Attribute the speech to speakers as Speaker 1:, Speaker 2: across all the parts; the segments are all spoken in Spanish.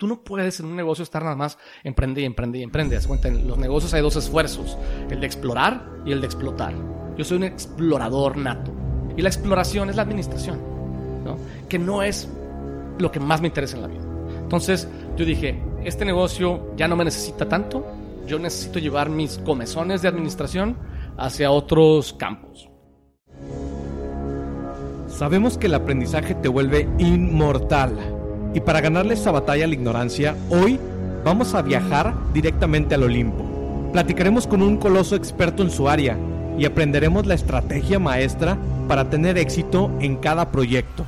Speaker 1: tú no puedes en un negocio estar nada más emprende y emprende y emprende. Haz cuenta, en los negocios hay dos esfuerzos, el de explorar y el de explotar. Yo soy un explorador nato. Y la exploración es la administración, ¿no? que no es lo que más me interesa en la vida. Entonces yo dije, este negocio ya no me necesita tanto, yo necesito llevar mis comezones de administración hacia otros campos.
Speaker 2: Sabemos que el aprendizaje te vuelve inmortal. Y para ganarle esta batalla a la ignorancia, hoy vamos a viajar directamente al Olimpo. Platicaremos con un coloso experto en su área y aprenderemos la estrategia maestra para tener éxito en cada proyecto.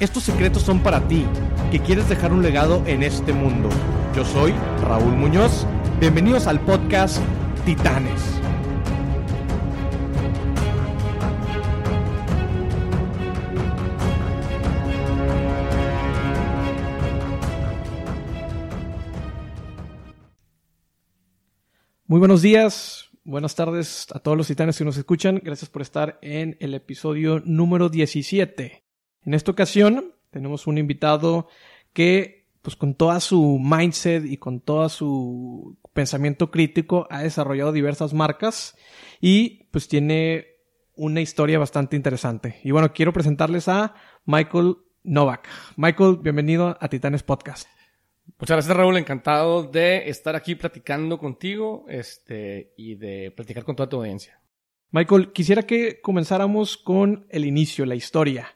Speaker 2: Estos secretos son para ti, que quieres dejar un legado en este mundo. Yo soy Raúl Muñoz. Bienvenidos al podcast Titanes. Muy buenos días, buenas tardes a todos los titanes que nos escuchan. Gracias por estar en el episodio número 17. En esta ocasión tenemos un invitado que, pues con toda su mindset y con todo su pensamiento crítico, ha desarrollado diversas marcas y pues tiene una historia bastante interesante. Y bueno, quiero presentarles a Michael Novak. Michael, bienvenido a Titanes Podcast.
Speaker 1: Muchas gracias, Raúl. Encantado de estar aquí platicando contigo este, y de platicar con toda tu audiencia.
Speaker 2: Michael, quisiera que comenzáramos con el inicio, la historia.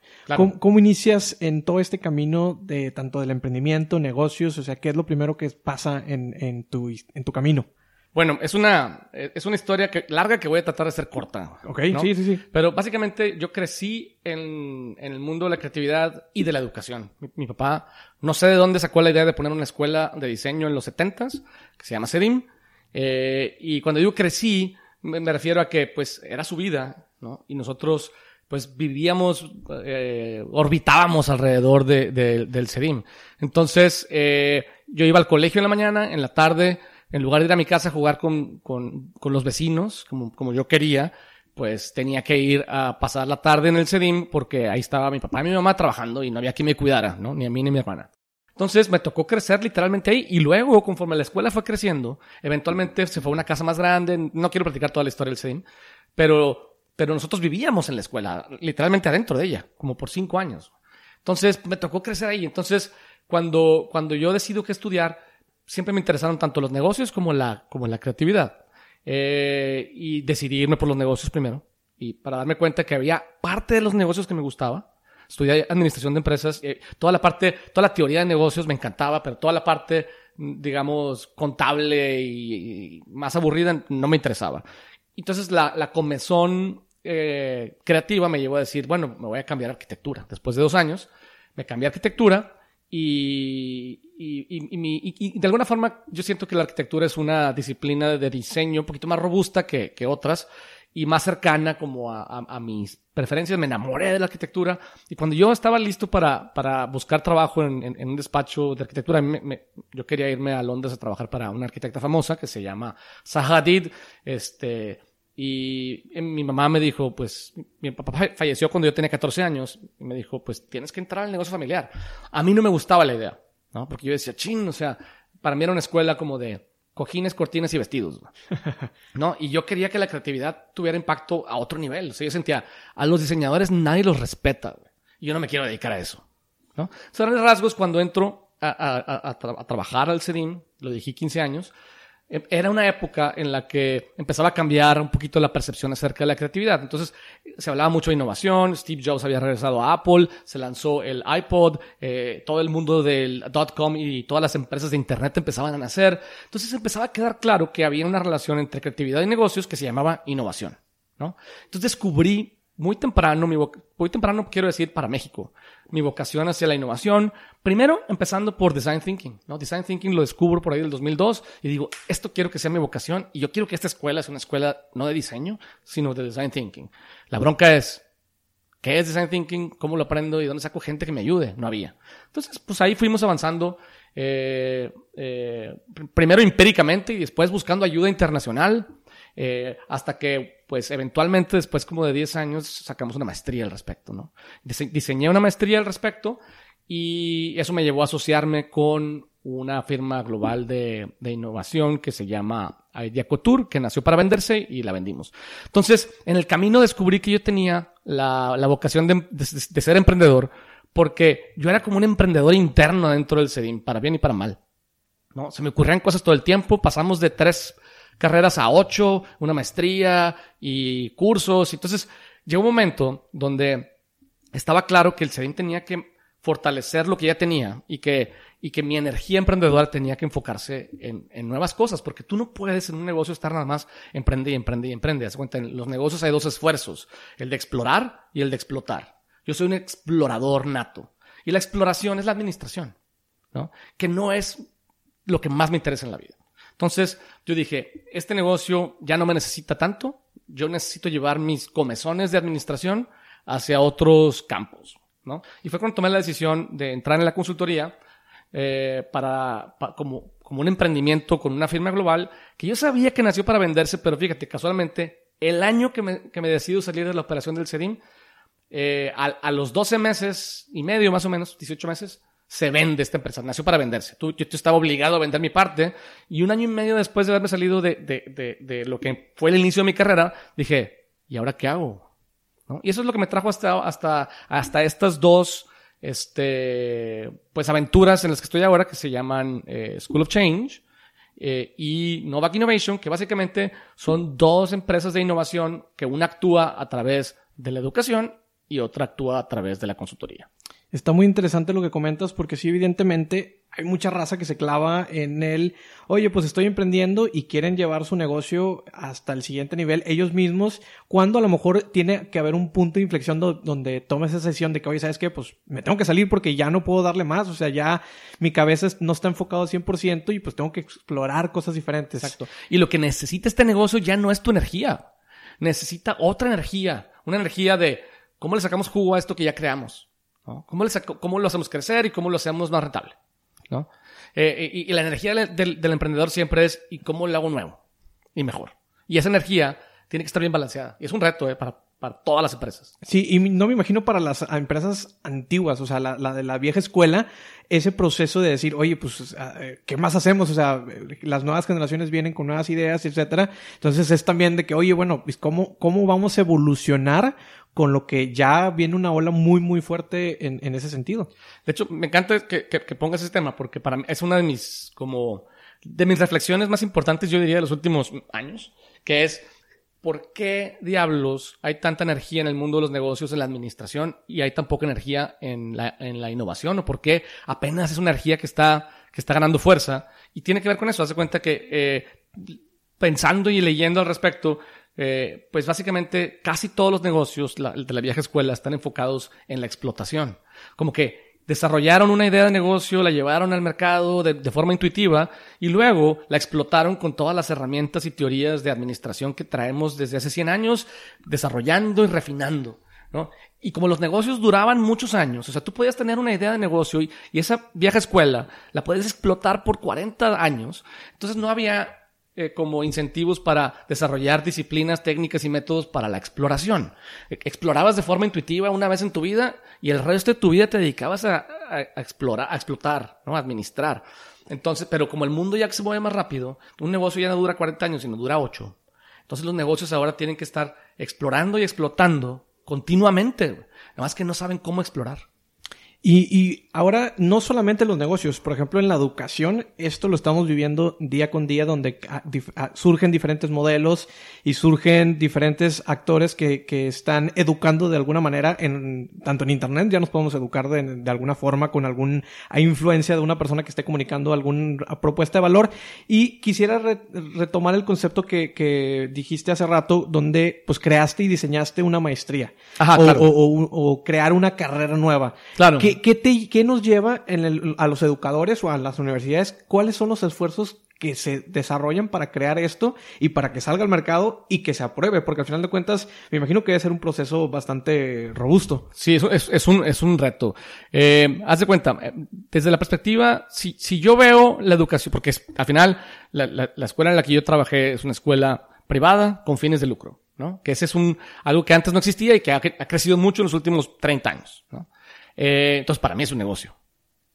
Speaker 2: ¿Cómo, inicias en todo este camino de tanto del emprendimiento, negocios? O sea, ¿qué es lo primero que pasa en, en, tu, en tu camino?
Speaker 1: Bueno, es una, es una historia que, larga que voy a tratar de ser corta.
Speaker 2: Ok, sí, sí, sí.
Speaker 1: Pero básicamente yo crecí en, en, el mundo de la creatividad y de la educación. Mi, papá, no sé de dónde sacó la idea de poner una escuela de diseño en los 70s, que se llama CEDIM. Eh, y cuando digo crecí, me, me, refiero a que pues era su vida, ¿no? Y nosotros pues vivíamos, eh, orbitábamos alrededor de, de, del CEDIM. Entonces, eh, yo iba al colegio en la mañana, en la tarde, en lugar de ir a mi casa a jugar con, con, con los vecinos, como, como yo quería, pues tenía que ir a pasar la tarde en el CEDIM porque ahí estaba mi papá y mi mamá trabajando y no había quien me cuidara, ¿no? Ni a mí ni a mi hermana. Entonces me tocó crecer literalmente ahí y luego, conforme la escuela fue creciendo, eventualmente se fue a una casa más grande. No quiero platicar toda la historia del CEDIM, pero pero nosotros vivíamos en la escuela, literalmente adentro de ella, como por cinco años. Entonces me tocó crecer ahí. Entonces, cuando, cuando yo decido que estudiar, siempre me interesaron tanto los negocios como la, como la creatividad. Eh, y decidí irme por los negocios primero. Y para darme cuenta que había parte de los negocios que me gustaba. Estudié administración de empresas. Eh, toda la parte, toda la teoría de negocios me encantaba, pero toda la parte, digamos, contable y, y más aburrida no me interesaba. Entonces la, la comezón eh, creativa me llevó a decir, bueno, me voy a cambiar arquitectura. Después de dos años, me cambié arquitectura y, y, de alguna forma yo siento que la arquitectura es una disciplina de diseño un poquito más robusta que, que otras y más cercana como a, a, mis preferencias. Me enamoré de la arquitectura y cuando yo estaba listo para, para buscar trabajo en, en, un despacho de arquitectura, yo quería irme a Londres a trabajar para una arquitecta famosa que se llama Sahadid. Este, y mi mamá me dijo, pues, mi papá falleció cuando yo tenía 14 años. Y me dijo, pues, tienes que entrar al negocio familiar. A mí no me gustaba la idea, ¿no? Porque yo decía, chin, o sea, para mí era una escuela como de cojines, cortinas y vestidos, ¿no? Y yo quería que la creatividad tuviera impacto a otro nivel. O sea, yo sentía, a los diseñadores nadie los respeta, Y yo no me quiero dedicar a eso, ¿no? Son rasgos cuando entro a, a, trabajar al CEDIM, lo dije 15 años, era una época en la que empezaba a cambiar un poquito la percepción acerca de la creatividad. Entonces, se hablaba mucho de innovación, Steve Jobs había regresado a Apple, se lanzó el iPod, eh, todo el mundo del dot-com y todas las empresas de Internet empezaban a nacer. Entonces, empezaba a quedar claro que había una relación entre creatividad y negocios que se llamaba innovación. ¿no? Entonces, descubrí muy temprano, muy temprano quiero decir para México, mi vocación hacia la innovación. Primero, empezando por Design Thinking, ¿no? Design Thinking lo descubro por ahí del 2002 y digo, esto quiero que sea mi vocación y yo quiero que esta escuela sea una escuela no de diseño, sino de Design Thinking. La bronca es, ¿qué es Design Thinking? ¿Cómo lo aprendo? ¿Y dónde saco gente que me ayude? No había. Entonces, pues ahí fuimos avanzando, eh, eh, primero empíricamente y después buscando ayuda internacional. Eh, hasta que, pues, eventualmente, después como de 10 años, sacamos una maestría al respecto, ¿no? diseñé una maestría al respecto y eso me llevó a asociarme con una firma global de, innovación que se llama Ideacotur, que nació para venderse y la vendimos. Entonces, en el camino descubrí que yo tenía la, vocación de, ser emprendedor porque yo era como un emprendedor interno dentro del CEDIM, para bien y para mal. ¿no? Se me ocurrían cosas todo el tiempo, pasamos de tres carreras a ocho, una maestría y cursos. Entonces, llegó un momento donde estaba claro que el CEDIM tenía que fortalecer lo que ya tenía y que, y que mi energía emprendedora tenía que enfocarse en, en, nuevas cosas, porque tú no puedes en un negocio estar nada más emprende y emprende y emprende. Haz cuenta, en los negocios hay dos esfuerzos, el de explorar y el de explotar. Yo soy un explorador nato y la exploración es la administración, ¿no? Que no es lo que más me interesa en la vida. Entonces yo dije, este negocio ya no me necesita tanto, yo necesito llevar mis comezones de administración hacia otros campos. ¿no? Y fue cuando tomé la decisión de entrar en la consultoría eh, para, como, como un emprendimiento con una firma global que yo sabía que nació para venderse, pero fíjate, casualmente, el año que me, que me decido salir de la operación del CEDIM, eh, a, a, los 12 meses y medio más o menos, 18 meses, se vende esta empresa, nació para venderse. Tú, yo, estaba obligado a vender mi parte y un año y medio después de haberme salido de, de, de, de, lo que fue el inicio de mi carrera, dije, ¿y ahora qué hago? Y eso es lo que me trajo hasta, hasta, hasta estas dos este, pues aventuras en las que estoy ahora que se llaman eh, School of Change eh, y Novak Innovation, que básicamente son dos empresas de innovación que una actúa a través de la educación y otra actúa a través de la consultoría.
Speaker 2: Está muy interesante lo que comentas porque sí, evidentemente hay mucha raza que se clava en el, oye, pues estoy emprendiendo y quieren llevar su negocio hasta el siguiente nivel ellos mismos, cuando a lo mejor tiene que haber un punto de inflexión donde tomes esa decisión de que, oye, ¿sabes qué? Pues me tengo que salir porque ya no puedo darle más, o sea, ya mi cabeza no está enfocado al 100% y pues tengo que explorar cosas diferentes.
Speaker 1: Exacto. Y lo que necesita este negocio ya no es tu energía, necesita otra energía, una energía de cómo le sacamos jugo a esto que ya creamos. ¿Cómo, ¿Cómo, lo hacemos crecer y cómo lo hacemos más rentable? ¿no? Eh, y, la energía del, emprendedor siempre es ¿y cómo lo hago nuevo? Y mejor. Y esa energía tiene que estar bien balanceada. Y es un reto eh, para, para todas las empresas.
Speaker 2: Sí, y no me imagino para las empresas antiguas, o sea, la, la, de la vieja escuela, ese proceso de decir, oye, pues, eh, ¿qué más hacemos? O sea, las nuevas generaciones vienen con nuevas ideas, etcétera. Entonces es también de que, oye, bueno, pues, ¿cómo, cómo vamos a evolucionar con lo que ya viene una ola muy, muy fuerte en, en ese sentido?
Speaker 1: De hecho, me encanta que, que, que pongas ese tema, porque para mí es una de mis, como, de mis reflexiones más importantes, yo diría, de los últimos años, que es, ¿por qué diablos hay tanta energía en el mundo de los negocios, en la administración, y hay tan poca energía en la, en la innovación? ¿O por qué apenas es una energía que está, que está ganando fuerza? Y tiene que ver con eso. Hace cuenta que eh, pensando y leyendo al respecto, eh, pues básicamente casi todos los negocios de la vieja escuela están enfocados en la explotación. Como que desarrollaron una idea de negocio, la llevaron al mercado de, forma intuitiva y luego la explotaron con todas las herramientas y teorías de administración que traemos desde hace 100 años, desarrollando y refinando. ¿no? Y como los negocios duraban muchos años, o sea, tú podías tener una idea de negocio y, y esa vieja escuela la puedes explotar por 40 años, entonces no había eh, como incentivos para desarrollar disciplinas, técnicas y métodos para la exploración. E, explorabas de forma intuitiva una vez en tu vida y el resto de tu vida te dedicabas a, explorar, a explotar, ¿no? A administrar. Entonces, pero como el mundo ya se mueve más rápido, un negocio ya no dura 40 años, sino dura 8. Entonces los negocios ahora tienen que estar explorando y explotando continuamente. Nada más que no saben cómo explorar.
Speaker 2: Y, y, ahora no solamente los negocios, por ejemplo en la educación, esto lo estamos viviendo día con día donde ah, ah, surgen diferentes modelos y surgen diferentes actores que, que están educando de alguna manera, en, tanto en Internet ya nos podemos educar de, de alguna forma con alguna influencia de una persona que esté comunicando alguna propuesta de valor. Y quisiera retomar el concepto que, que, dijiste hace rato, donde pues creaste y diseñaste una maestría
Speaker 1: Ajá,
Speaker 2: o,
Speaker 1: claro.
Speaker 2: o, o, o, crear una carrera nueva.
Speaker 1: Claro.
Speaker 2: ¿Qué, nos lleva a los educadores o a las universidades? ¿Cuáles son los esfuerzos que se desarrollan para crear esto y para que salga al mercado y que se apruebe? Porque al final de cuentas, me imagino que debe ser un proceso bastante robusto.
Speaker 1: Sí, es, es, un, reto. Eh, haz de cuenta, eh, desde la perspectiva, si, yo veo la educación, porque es, al final, la escuela en la que yo trabajé es una escuela privada con fines de lucro, ¿no? Que ese es un, algo que antes no existía y que ha, ha crecido mucho en los últimos 30 años, ¿no? Eh, entonces, para mí es un negocio.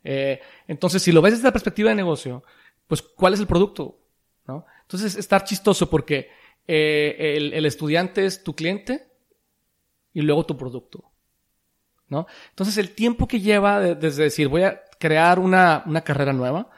Speaker 1: Eh, entonces, si lo ves desde la perspectiva de negocio, pues, ¿cuál es el producto? ¿No? Entonces, estar chistoso porque eh, el, el, estudiante es tu cliente y luego tu producto. ¿No? Entonces, el tiempo que lleva desde decir, voy a crear una, una carrera nueva,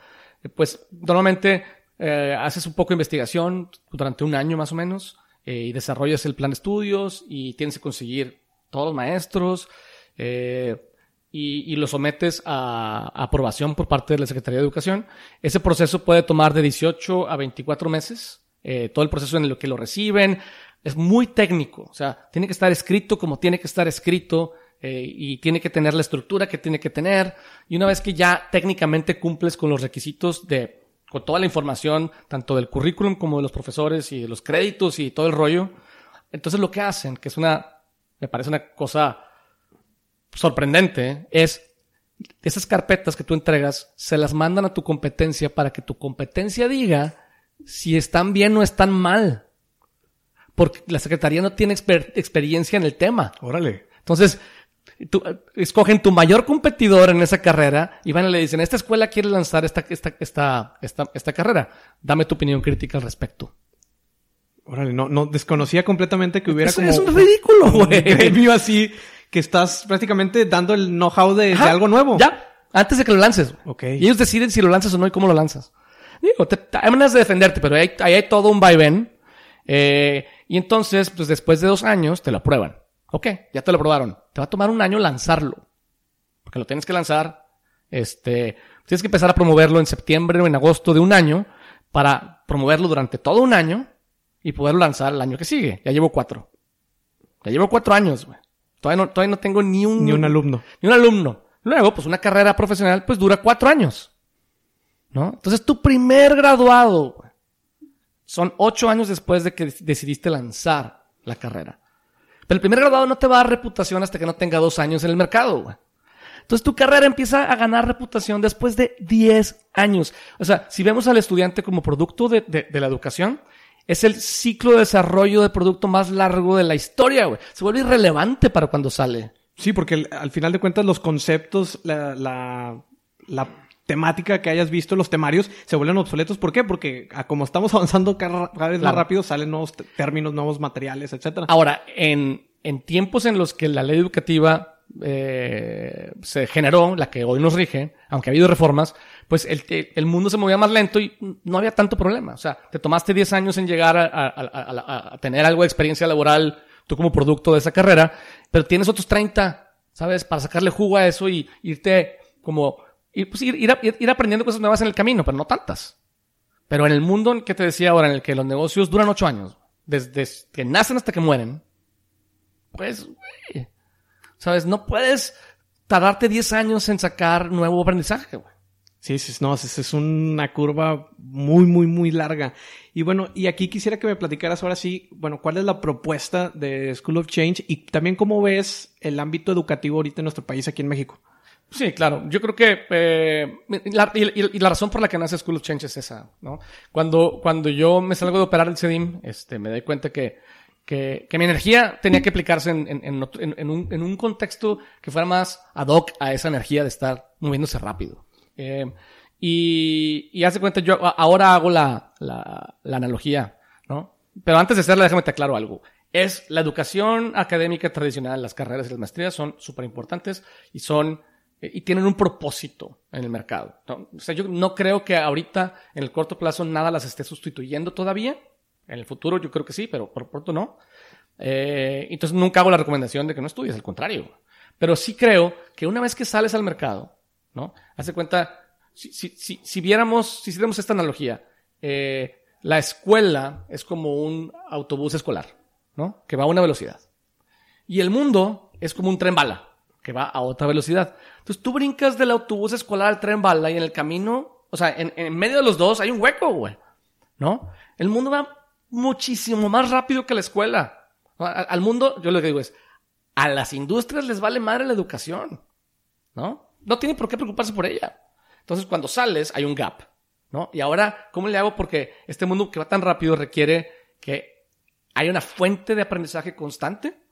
Speaker 1: eh, pues, normalmente eh, haces un poco de investigación durante un año más o menos eh, y desarrollas el plan de estudios y tienes que conseguir todos los maestros eh, y, y, lo sometes a, a, aprobación por parte de la Secretaría de Educación. Ese proceso puede tomar de 18 a 24 meses. Eh, todo el proceso en el que lo reciben es muy técnico. O sea, tiene que estar escrito como tiene que estar escrito. Eh, y tiene que tener la estructura que tiene que tener. Y una vez que ya técnicamente cumples con los requisitos de, con toda la información, tanto del currículum como de los profesores y de los créditos y todo el rollo, entonces lo que hacen, que es una, me parece una cosa sorprendente, es esas carpetas que tú entregas, se las mandan a tu competencia para que tu competencia diga si están bien o están mal. Porque la secretaría no tiene exper experiencia en el tema.
Speaker 2: Órale.
Speaker 1: Entonces, tú, escogen tu mayor competidor en esa carrera y van y le dicen, esta escuela quiere lanzar esta, esta, esta, esta, esta carrera. Dame tu opinión crítica al respecto.
Speaker 2: Órale, no, no desconocía completamente que hubiera
Speaker 1: Eso
Speaker 2: como
Speaker 1: es un ridículo,
Speaker 2: un
Speaker 1: güey.
Speaker 2: gremio así que estás prácticamente dando el know-how de, algo nuevo.
Speaker 1: Ya, antes de que lo lances.
Speaker 2: Ok.
Speaker 1: Y ellos deciden si lo lanzas o no y cómo lo lanzas. Digo, te, te, hay maneras de defenderte, pero ahí hay, hay, todo un vaivén. Eh, y entonces, pues después de dos años, te lo aprueban. Ok, ya te lo aprobaron. Te va a tomar un año lanzarlo. Porque lo tienes que lanzar. Este, tienes que empezar a promoverlo en septiembre o en agosto de un año para promoverlo durante todo un año y poderlo lanzar el año que sigue. Ya llevo cuatro. Ya llevo cuatro años, güey. Todavía no, todavía no tengo ni un...
Speaker 2: Ni un alumno.
Speaker 1: Ni un alumno. Luego, pues una carrera profesional, pues dura cuatro años. ¿No? Entonces, tu primer graduado, son ocho años después de que decidiste lanzar la carrera. Pero el primer graduado no te va a dar reputación hasta que no tenga dos años en el mercado, güey. Entonces tu carrera empieza a ganar reputación después de 10 años. O sea, si vemos al estudiante como producto de, de, de la educación, es el ciclo de desarrollo de producto más largo de la historia, güey. Se vuelve irrelevante para cuando sale.
Speaker 2: Sí, porque al final de cuentas los conceptos, la, la, la, temática que hayas visto, los temarios, se vuelven obsoletos. ¿Por qué? Porque a como estamos avanzando cada, vez claro. más rápido, salen nuevos términos, nuevos materiales, etcétera.
Speaker 1: Ahora, en, en tiempos en los que la ley educativa eh, se generó, la que hoy nos rige, aunque ha habido reformas, pues el, el, mundo se movía más lento y no había tanto problema. O sea, te tomaste 10 años en llegar a, a, a, a, tener algo de experiencia laboral, tú como producto de esa carrera, pero tienes otros 30, ¿sabes? Para sacarle jugo a eso y irte como, ir, pues ir, ir, ir aprendiendo cosas nuevas en el camino, pero no tantas. Pero en el mundo en que te decía ahora, en el que los negocios duran 8 años, desde que nacen hasta que mueren, pues, güey, ¿sabes? No puedes tardarte 10 años en sacar nuevo aprendizaje, güey.
Speaker 2: Sí, sí, no, es, una curva muy, muy, muy larga. Y bueno, y aquí quisiera que me platicaras ahora sí, bueno, cuál es la propuesta de School of Change y también cómo ves el ámbito educativo ahorita en nuestro país, aquí en México.
Speaker 1: Sí, claro. Yo creo que eh, la, y, la razón por la que nace School of Change es esa, ¿no? Cuando, cuando yo me salgo de operar el CEDIM, este, me doy cuenta que que, que mi energía tenía que aplicarse en, en, en, un, en un contexto que fuera más ad hoc a esa energía de estar moviéndose rápido. Eh, y, y hace cuenta, yo ahora hago la, la, la, analogía, ¿no? Pero antes de hacerla, déjame te aclaro algo. Es la educación académica tradicional, las carreras y las maestrías son súper importantes y son, y tienen un propósito en el mercado. ¿no? O sea, yo no creo que ahorita, en el corto plazo, nada las esté sustituyendo todavía. En el futuro yo creo que sí, pero por pronto no. Eh, entonces nunca hago la recomendación de que no estudies, al contrario. Pero sí creo que una vez que sales al mercado, ¿no? Hace cuenta, si, si, si, viéramos, si hiciéramos esta analogía, eh, la escuela es como un autobús escolar, ¿no? Que va a una velocidad. Y el mundo es como un tren bala, que va a otra velocidad. Entonces tú brincas del autobús escolar al tren bala y en el camino, o sea, en, en medio de los dos hay un hueco, güey, ¿no? El mundo va muchísimo más rápido que la escuela. Al mundo, yo lo que digo es, a las industrias les vale madre la educación, ¿no? No tienen por qué preocuparse por ella. Entonces, cuando sales, hay un gap, ¿no? Y ahora, ¿cómo le hago? Porque este mundo que va tan rápido requiere que haya una fuente de aprendizaje constante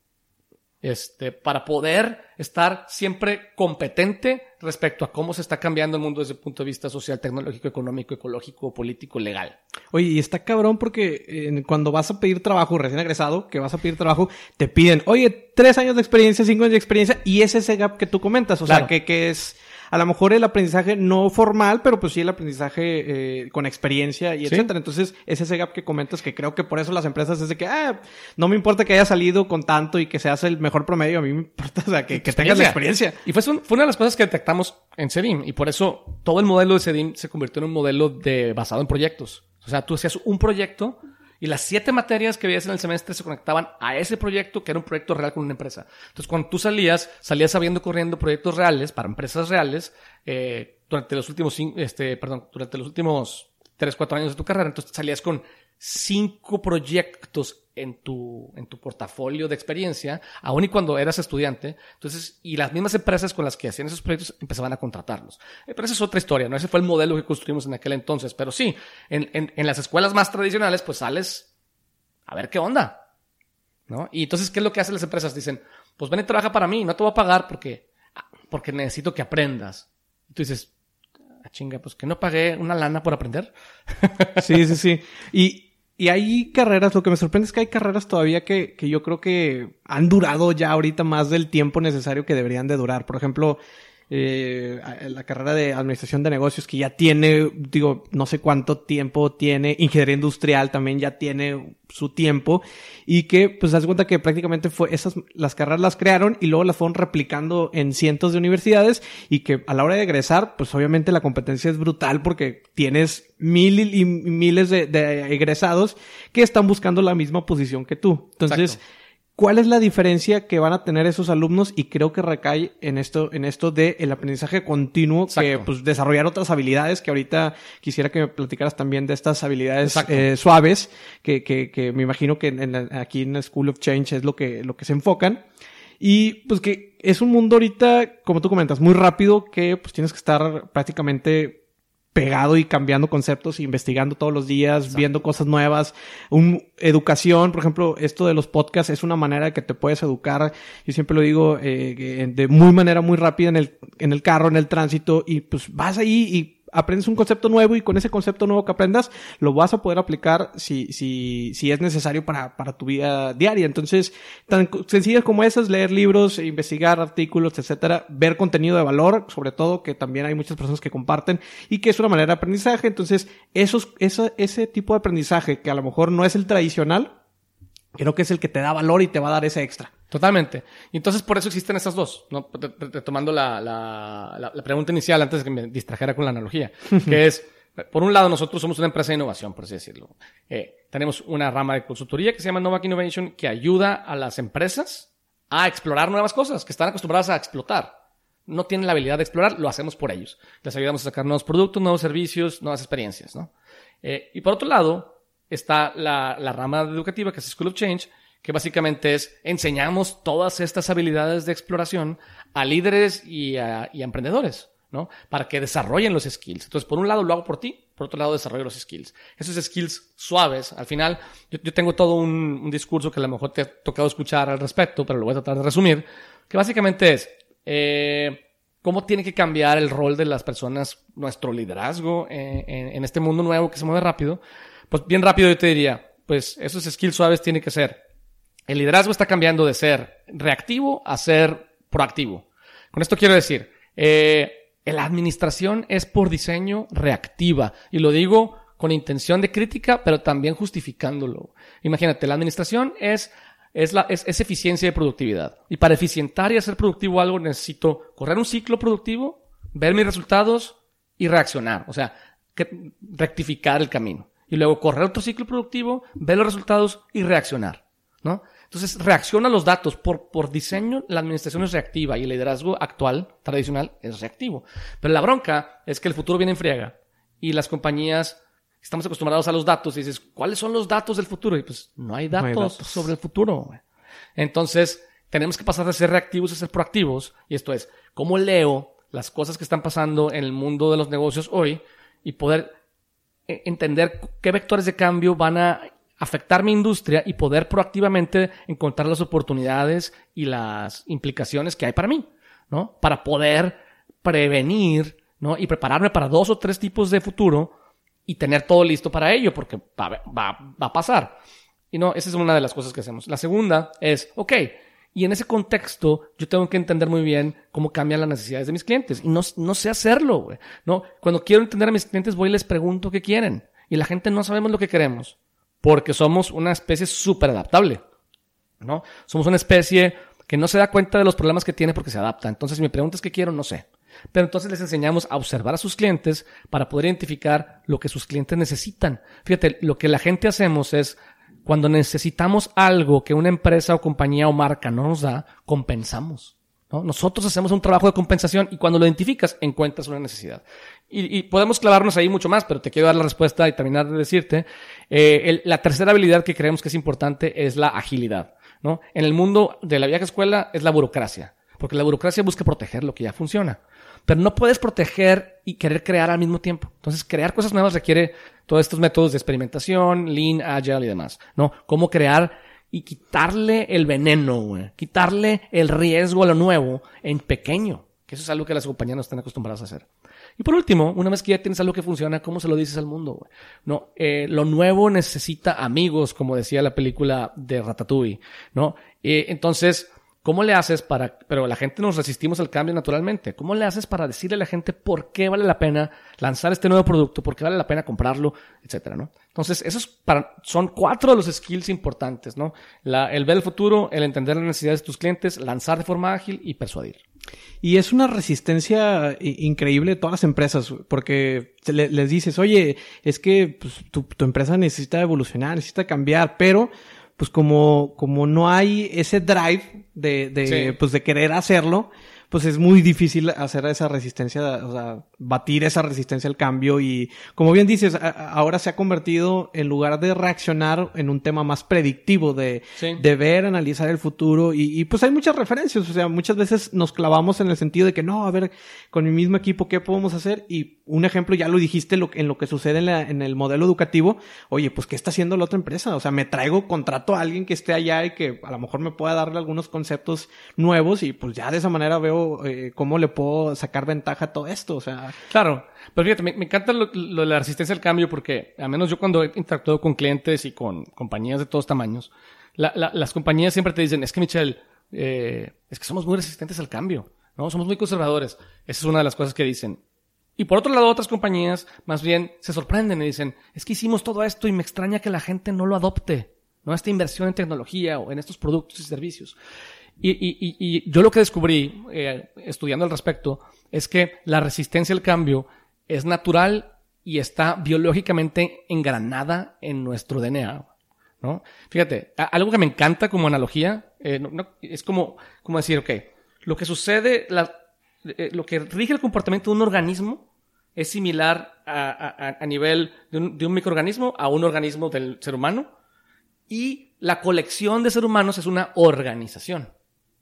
Speaker 1: este, para poder estar siempre competente respecto a cómo se está cambiando el mundo desde el punto de vista social, tecnológico, económico, ecológico, político, legal.
Speaker 2: Oye, y está cabrón porque eh, cuando vas a pedir trabajo recién egresado, que vas a pedir trabajo, te piden, oye, tres años de experiencia, cinco años de experiencia, y es ese gap que tú comentas, o sea, que, que es a lo mejor el aprendizaje no formal, pero pues sí el aprendizaje eh, con experiencia y etcétera. Entonces, es ese gap que comentas que creo que por eso las empresas es de que, ah, no me importa que haya salido con tanto y que seas el mejor promedio, a mí me importa, o sea, que, que tengas la experiencia.
Speaker 1: Y fue, fue una de las cosas que detectamos en Sedim y por eso todo el modelo de Sedim se convirtió en un modelo de, basado en proyectos. O sea, tú hacías un proyecto y las siete materias que veías en el semestre se conectaban a ese proyecto que era un proyecto real con una empresa. Entonces, cuando tú salías, salías sabiendo corriendo proyectos reales para empresas reales eh, durante los últimos, este, perdón, durante los últimos tres, cuatro años de tu carrera. Entonces, salías con cinco proyectos en tu, en tu portafolio de experiencia, aun y cuando eras estudiante. Entonces, y las mismas empresas con las que hacían esos proyectos empezaban a contratarlos. Pero esa es otra historia, ¿no? Ese fue el modelo que construimos en aquel entonces. Pero sí, en, en, en las escuelas más tradicionales, pues sales a ver qué onda, ¿no? Y entonces, ¿qué es lo que hacen las empresas? Dicen, pues ven y trabaja para mí, no te voy a pagar porque, porque necesito que aprendas. Y tú dices, ah, chinga, pues que no pagué una lana por aprender.
Speaker 2: Sí, sí, sí. Y, y hay carreras, lo que me sorprende es que hay carreras todavía que, que yo creo que han durado ya ahorita más del tiempo necesario que deberían de durar. Por ejemplo, eh, la carrera de administración de negocios que ya tiene, digo, no sé cuánto tiempo tiene, ingeniería industrial también ya tiene su tiempo y que pues das cuenta que prácticamente fue esas, las carreras las crearon y luego las fueron replicando en cientos de universidades y que a la hora de egresar pues obviamente la competencia es brutal porque tienes mil y miles de, de egresados que están buscando la misma posición que tú. Entonces, ¿Cuál es la diferencia que van a tener esos alumnos? Y creo que recae en esto, en esto de el aprendizaje continuo, que pues desarrollar otras habilidades, que ahorita quisiera que me platicaras también de estas habilidades eh, suaves, que, que, que, me imagino que en, aquí en School of Change es lo que, lo que se enfocan. Y pues que es un mundo ahorita, como tú comentas, muy rápido, que pues tienes que estar prácticamente pegado y cambiando conceptos, investigando todos los días, viendo cosas nuevas. Un, educación, por ejemplo, esto de los podcasts es una manera de que te puedes educar. Yo siempre lo digo eh, de muy manera muy rápida en el, en el carro, en el tránsito, y pues vas ahí y aprendes un concepto nuevo y con ese concepto nuevo que aprendas lo vas a poder aplicar si, si, si es necesario para, para tu vida diaria. Entonces, tan sencillas como esas, leer libros, investigar artículos, etcétera, ver contenido de valor, sobre todo que también hay muchas personas que comparten y que es una manera de aprendizaje. Entonces, esos, ese, ese tipo de aprendizaje que a lo mejor no es el tradicional, creo que es el que te da valor y te va a dar ese extra.
Speaker 1: Totalmente. Y entonces por eso existen esas dos, ¿no? Retomando la, la, la, pregunta inicial antes de que me distrajera con la analogía, que es, por un lado, nosotros somos una empresa de innovación, por así decirlo. Eh, tenemos una rama de consultoría que se llama Novak Innovation que ayuda a las empresas a explorar nuevas cosas que están acostumbradas a explotar. No tienen la habilidad de explorar, lo hacemos por ellos. Les ayudamos a sacar nuevos productos, nuevos servicios, nuevas experiencias, ¿no? Eh, y por otro lado, está la, la rama educativa que es School of Change, que básicamente es enseñamos todas estas habilidades de exploración a líderes y a, emprendedores, ¿no? Para que desarrollen los skills. Entonces, por un lado lo hago por ti, por otro lado desarrollo los skills. Esos skills suaves, al final, yo, tengo todo un, discurso que a lo mejor te ha tocado escuchar al respecto, pero lo voy a tratar de resumir, que básicamente es, eh, cómo tiene que cambiar el rol de las personas, nuestro liderazgo eh, en, en, este mundo nuevo que se mueve rápido. Pues bien rápido yo te diría, pues esos skills suaves tienen que ser el liderazgo está cambiando de ser reactivo a ser proactivo. Con esto quiero decir, eh, la administración es por diseño reactiva. Y lo digo con intención de crítica, pero también justificándolo. Imagínate, la administración es, es, la, es, eficiencia de productividad. Y para eficientar y hacer productivo algo necesito correr un ciclo productivo, ver mis resultados y reaccionar. O sea, rectificar el camino. Y luego correr otro ciclo productivo, ver los resultados y reaccionar. ¿no? Entonces, reacciona a los datos. Por, por diseño, la administración es reactiva y el liderazgo actual, tradicional, es reactivo. Pero la bronca es que el futuro viene en friega y las compañías estamos acostumbrados a los datos y dices, ¿cuáles son los datos del futuro? Y pues no hay datos, sobre el futuro. Entonces, tenemos que pasar de ser reactivos a ser proactivos. Y esto es, ¿cómo leo las cosas que están pasando en el mundo de los negocios hoy y poder entender qué vectores de cambio van a afectar mi industria y poder proactivamente encontrar las oportunidades y las implicaciones que hay para mí, ¿no? Para poder prevenir, ¿no? Y prepararme para dos o tres tipos de futuro y tener todo listo para ello, porque va, va, va a pasar. Y no, esa es una de las cosas que hacemos. La segunda es, ok, y en ese contexto, yo tengo que entender muy bien cómo cambian las necesidades de mis clientes. Y no, no sé hacerlo, güey. No, cuando quiero entender a mis clientes, voy y les pregunto qué quieren. Y la gente no sabemos lo que queremos. Porque somos una especie súper adaptable. ¿No? Somos una especie que no se da cuenta de los problemas que tiene porque se adapta. Entonces, si me preguntas qué quiero, no sé. Pero entonces les enseñamos a observar a sus clientes para poder identificar lo que sus clientes necesitan. Fíjate, lo que la gente hacemos es cuando necesitamos algo que una empresa o compañía o marca no nos da, compensamos. ¿no? Nosotros hacemos un trabajo de compensación y cuando lo identificas, encuentras una necesidad. Y, podemos clavarnos ahí mucho más, pero te quiero dar la respuesta y terminar de decirte. Eh, la tercera habilidad que creemos que es importante es la agilidad. ¿no? En el mundo de la vieja escuela es la burocracia, porque la burocracia busca proteger lo que ya funciona. Pero no puedes proteger y querer crear al mismo tiempo. Entonces, crear cosas nuevas requiere todos estos métodos de experimentación, lean, agile y demás, ¿no? Cómo crear y quitarle el veneno, güey. Quitarle el riesgo a lo nuevo en pequeño. Que eso es algo que las compañías no están acostumbradas a hacer. Y por último, una vez que ya tienes algo que funciona, ¿cómo se lo dices al mundo? Güey? No, eh, lo nuevo necesita amigos, como decía la película de Ratatouille, ¿no? Eh, entonces, ¿Cómo le haces para, pero la gente nos resistimos al cambio naturalmente? ¿Cómo le haces para decirle a la gente por qué vale la pena lanzar este nuevo producto, por qué vale la pena comprarlo, etcétera, ¿no? Entonces, esos son cuatro de los skills importantes, ¿no? El ver el futuro, el entender las necesidades de tus clientes, lanzar de forma ágil y persuadir.
Speaker 2: Y es una resistencia increíble de todas las empresas, porque les dices, oye, es que pues, tu empresa necesita evolucionar, necesita cambiar, pero pues como, como no hay ese drive de, de, pues de querer hacerlo, pues es muy difícil hacer esa resistencia, o sea, batir esa resistencia al cambio. Y, como bien dices, ahora se ha convertido, en lugar de reaccionar, en un tema más predictivo de, de ver, analizar el futuro y, y, pues hay muchas referencias, o sea, muchas veces nos clavamos en el sentido de que no, a ver, con mi mismo equipo, ¿qué podemos hacer? Y un ejemplo, ya lo dijiste, lo, en lo que sucede en, la, el modelo educativo, oye, pues, ¿qué está haciendo la otra empresa? O sea, me traigo, contrato a alguien que esté allá y que a lo mejor me pueda darle algunos conceptos nuevos y pues ya de esa manera veo eh, cómo le puedo sacar ventaja a todo esto. O sea.
Speaker 1: Claro. Pero fíjate, me, encanta lo, de la resistencia al cambio porque, al menos yo cuando he interactuado con clientes y con compañías de todos tamaños, las compañías siempre te dicen, es que Michelle, eh, es que somos muy resistentes al cambio, ¿no? Somos muy conservadores. Esa es una de las cosas que dicen. Y por otro lado, otras compañías más bien se sorprenden y dicen, es que hicimos todo esto y me extraña que la gente no lo adopte, ¿no? Esta inversión en tecnología o en estos productos y servicios. Y, y, y, yo lo que descubrí, eh, estudiando al respecto, es que la resistencia al cambio es natural y está biológicamente engranada en nuestro DNA. ¿no? Fíjate, algo que me encanta como analogía, eh, es como, como decir, ok, lo que sucede, la, eh, lo que rige el comportamiento de un organismo es similar a, a, nivel de un, microorganismo a un organismo del ser humano y la colección de seres humanos es una organización.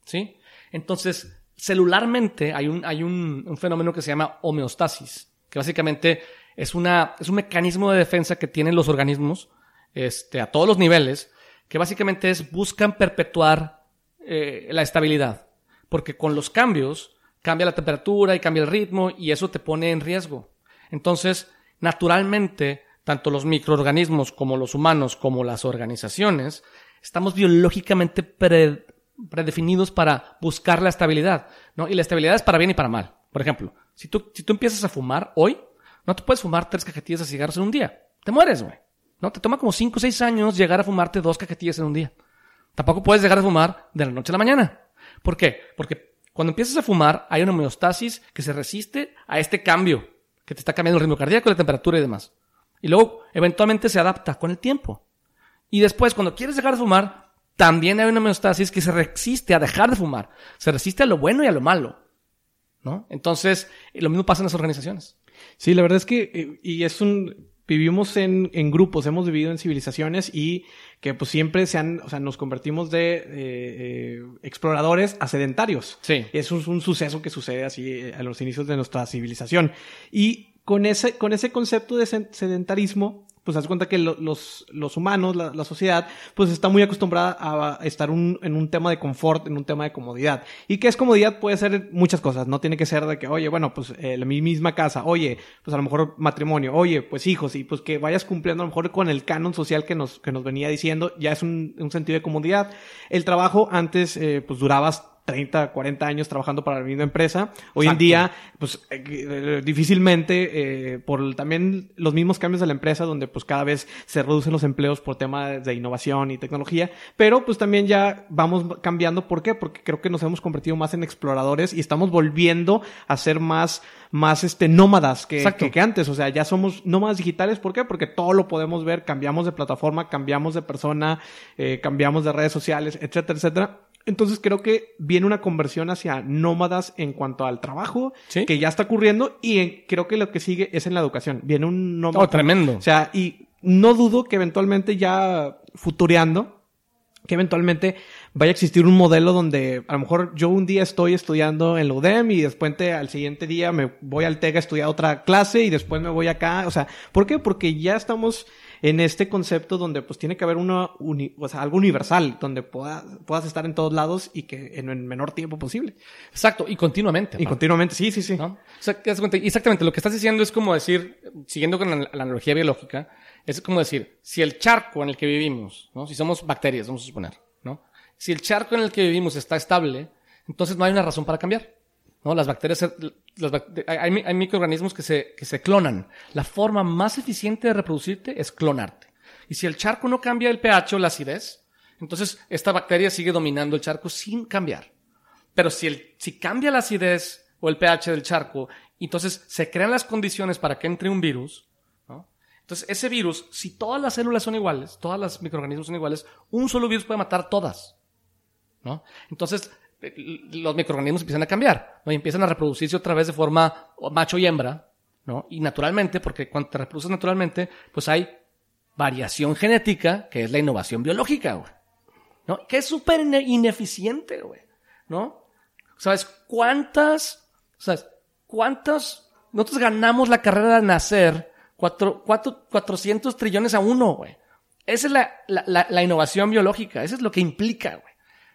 Speaker 1: ¿sí? Entonces, celularmente hay un, hay un, fenómeno que se llama homeostasis, que básicamente es, una, es un mecanismo de defensa que tienen los organismos este, a todos los niveles, que básicamente es buscan perpetuar eh, la estabilidad, porque con los cambios cambia la temperatura y cambia el ritmo y eso te pone en riesgo. Entonces, naturalmente, tanto los microorganismos como los humanos como las organizaciones, estamos biológicamente pre predefinidos para buscar la estabilidad, ¿no? Y la estabilidad es para bien y para mal. Por ejemplo, si tú, si tú empiezas a fumar hoy, no te puedes fumar tres cajetillas de cigarros en un día. Te mueres, güey. ¿No? Te toma como cinco o seis años llegar a fumarte dos cajetillas en un día. Tampoco puedes llegar a fumar de la noche a la mañana. ¿Por qué? Porque cuando empiezas a fumar hay una homeostasis que se resiste a este cambio, que te está cambiando el ritmo cardíaco, la temperatura y demás. Y luego, eventualmente se adapta con el tiempo. Y después, cuando quieres dejar de fumar, también hay una homeostasis que se resiste a dejar de fumar. Se resiste a lo bueno y a lo malo. ¿No? Entonces, lo mismo pasa en las organizaciones.
Speaker 2: Sí, la verdad es que, eh, y es un, vivimos en, en grupos, hemos vivido en civilizaciones y que pues siempre se han, o sea, nos convertimos de eh, eh, exploradores a sedentarios.
Speaker 1: Sí.
Speaker 2: Eso es un suceso que sucede así a los inicios de nuestra civilización. Y con ese, con ese concepto de sedentarismo, pues haz cuenta que los, los humanos, la, sociedad, pues está muy acostumbrada a estar en un tema de confort, en un tema de comodidad. Y que es comodidad puede ser muchas cosas, no tiene que ser de que, oye, bueno, pues eh, la misma casa, oye, pues a lo mejor matrimonio, oye, pues hijos, y pues que vayas cumpliendo a lo mejor con el canon social que nos, que nos venía diciendo, ya es un, un sentido de comodidad. El trabajo antes, eh, pues durabas 30, 40 años trabajando para la misma empresa. Hoy en día, pues eh, eh, difícilmente, eh, por también los mismos cambios de la empresa, donde pues cada vez se reducen los empleos por temas de innovación y tecnología, pero pues también ya vamos cambiando. ¿Por qué? Porque creo que nos hemos convertido más en exploradores y estamos volviendo a ser más, más este, nómadas que, que, que antes. O sea, ya somos nómadas digitales. ¿Por qué? Porque todo lo podemos ver, cambiamos de plataforma, cambiamos de persona, cambiamos de redes sociales, etcétera, etcétera entonces creo que viene una conversión hacia nómadas en cuanto al trabajo, que ya está ocurriendo, y creo que lo que sigue es en la educación. Viene un nómada.
Speaker 1: Oh, tremendo.
Speaker 2: O sea, y no dudo que eventualmente ya futureando, que eventualmente vaya a existir un modelo donde a lo mejor yo un día estoy estudiando en la UDEM y después al siguiente día me voy al TEGA a estudiar otra clase y después me voy acá. O sea, ¿por qué? Porque ya estamos en este concepto donde pues tiene que haber una o sea, algo universal, donde pueda, puedas estar en todos lados y que en el menor tiempo posible.
Speaker 1: Exacto, y continuamente.
Speaker 2: Y continuamente, sí, sí, sí.
Speaker 1: ¿No? O sea, exactamente, lo que estás diciendo es como decir, siguiendo con la, analogía biológica, es como decir, si el charco en el que vivimos, ¿no? Si somos bacterias, vamos a suponer, ¿no? Si el charco en el que vivimos está estable, entonces no hay una razón para cambiar. ¿no? Las bacterias, hay, microorganismos que se, clonan. La forma más eficiente de reproducirte es clonarte. Y si el charco no cambia el pH o la acidez, entonces esta bacteria sigue dominando el charco sin cambiar. Pero si, cambia la acidez o el pH del charco, entonces se crean las condiciones para que entre un virus. Entonces ese virus, si todas las células son iguales, todas las microorganismos son iguales, un solo virus puede matar todas. Entonces, los microorganismos empiezan a cambiar, ¿no? Y empiezan a reproducirse otra vez de forma macho y hembra, ¿no? Y naturalmente, porque cuando te reproduces naturalmente, pues hay variación genética, que es la innovación biológica, güey. ¿No? Que es súper ineficiente, güey. ¿No? ¿Sabes cuántas, sabes, cuántas, nosotros ganamos la carrera de nacer cuatro, cuatro, 400 trillones a uno, güey. Esa es la, la, la innovación biológica, eso es lo que implica, güey.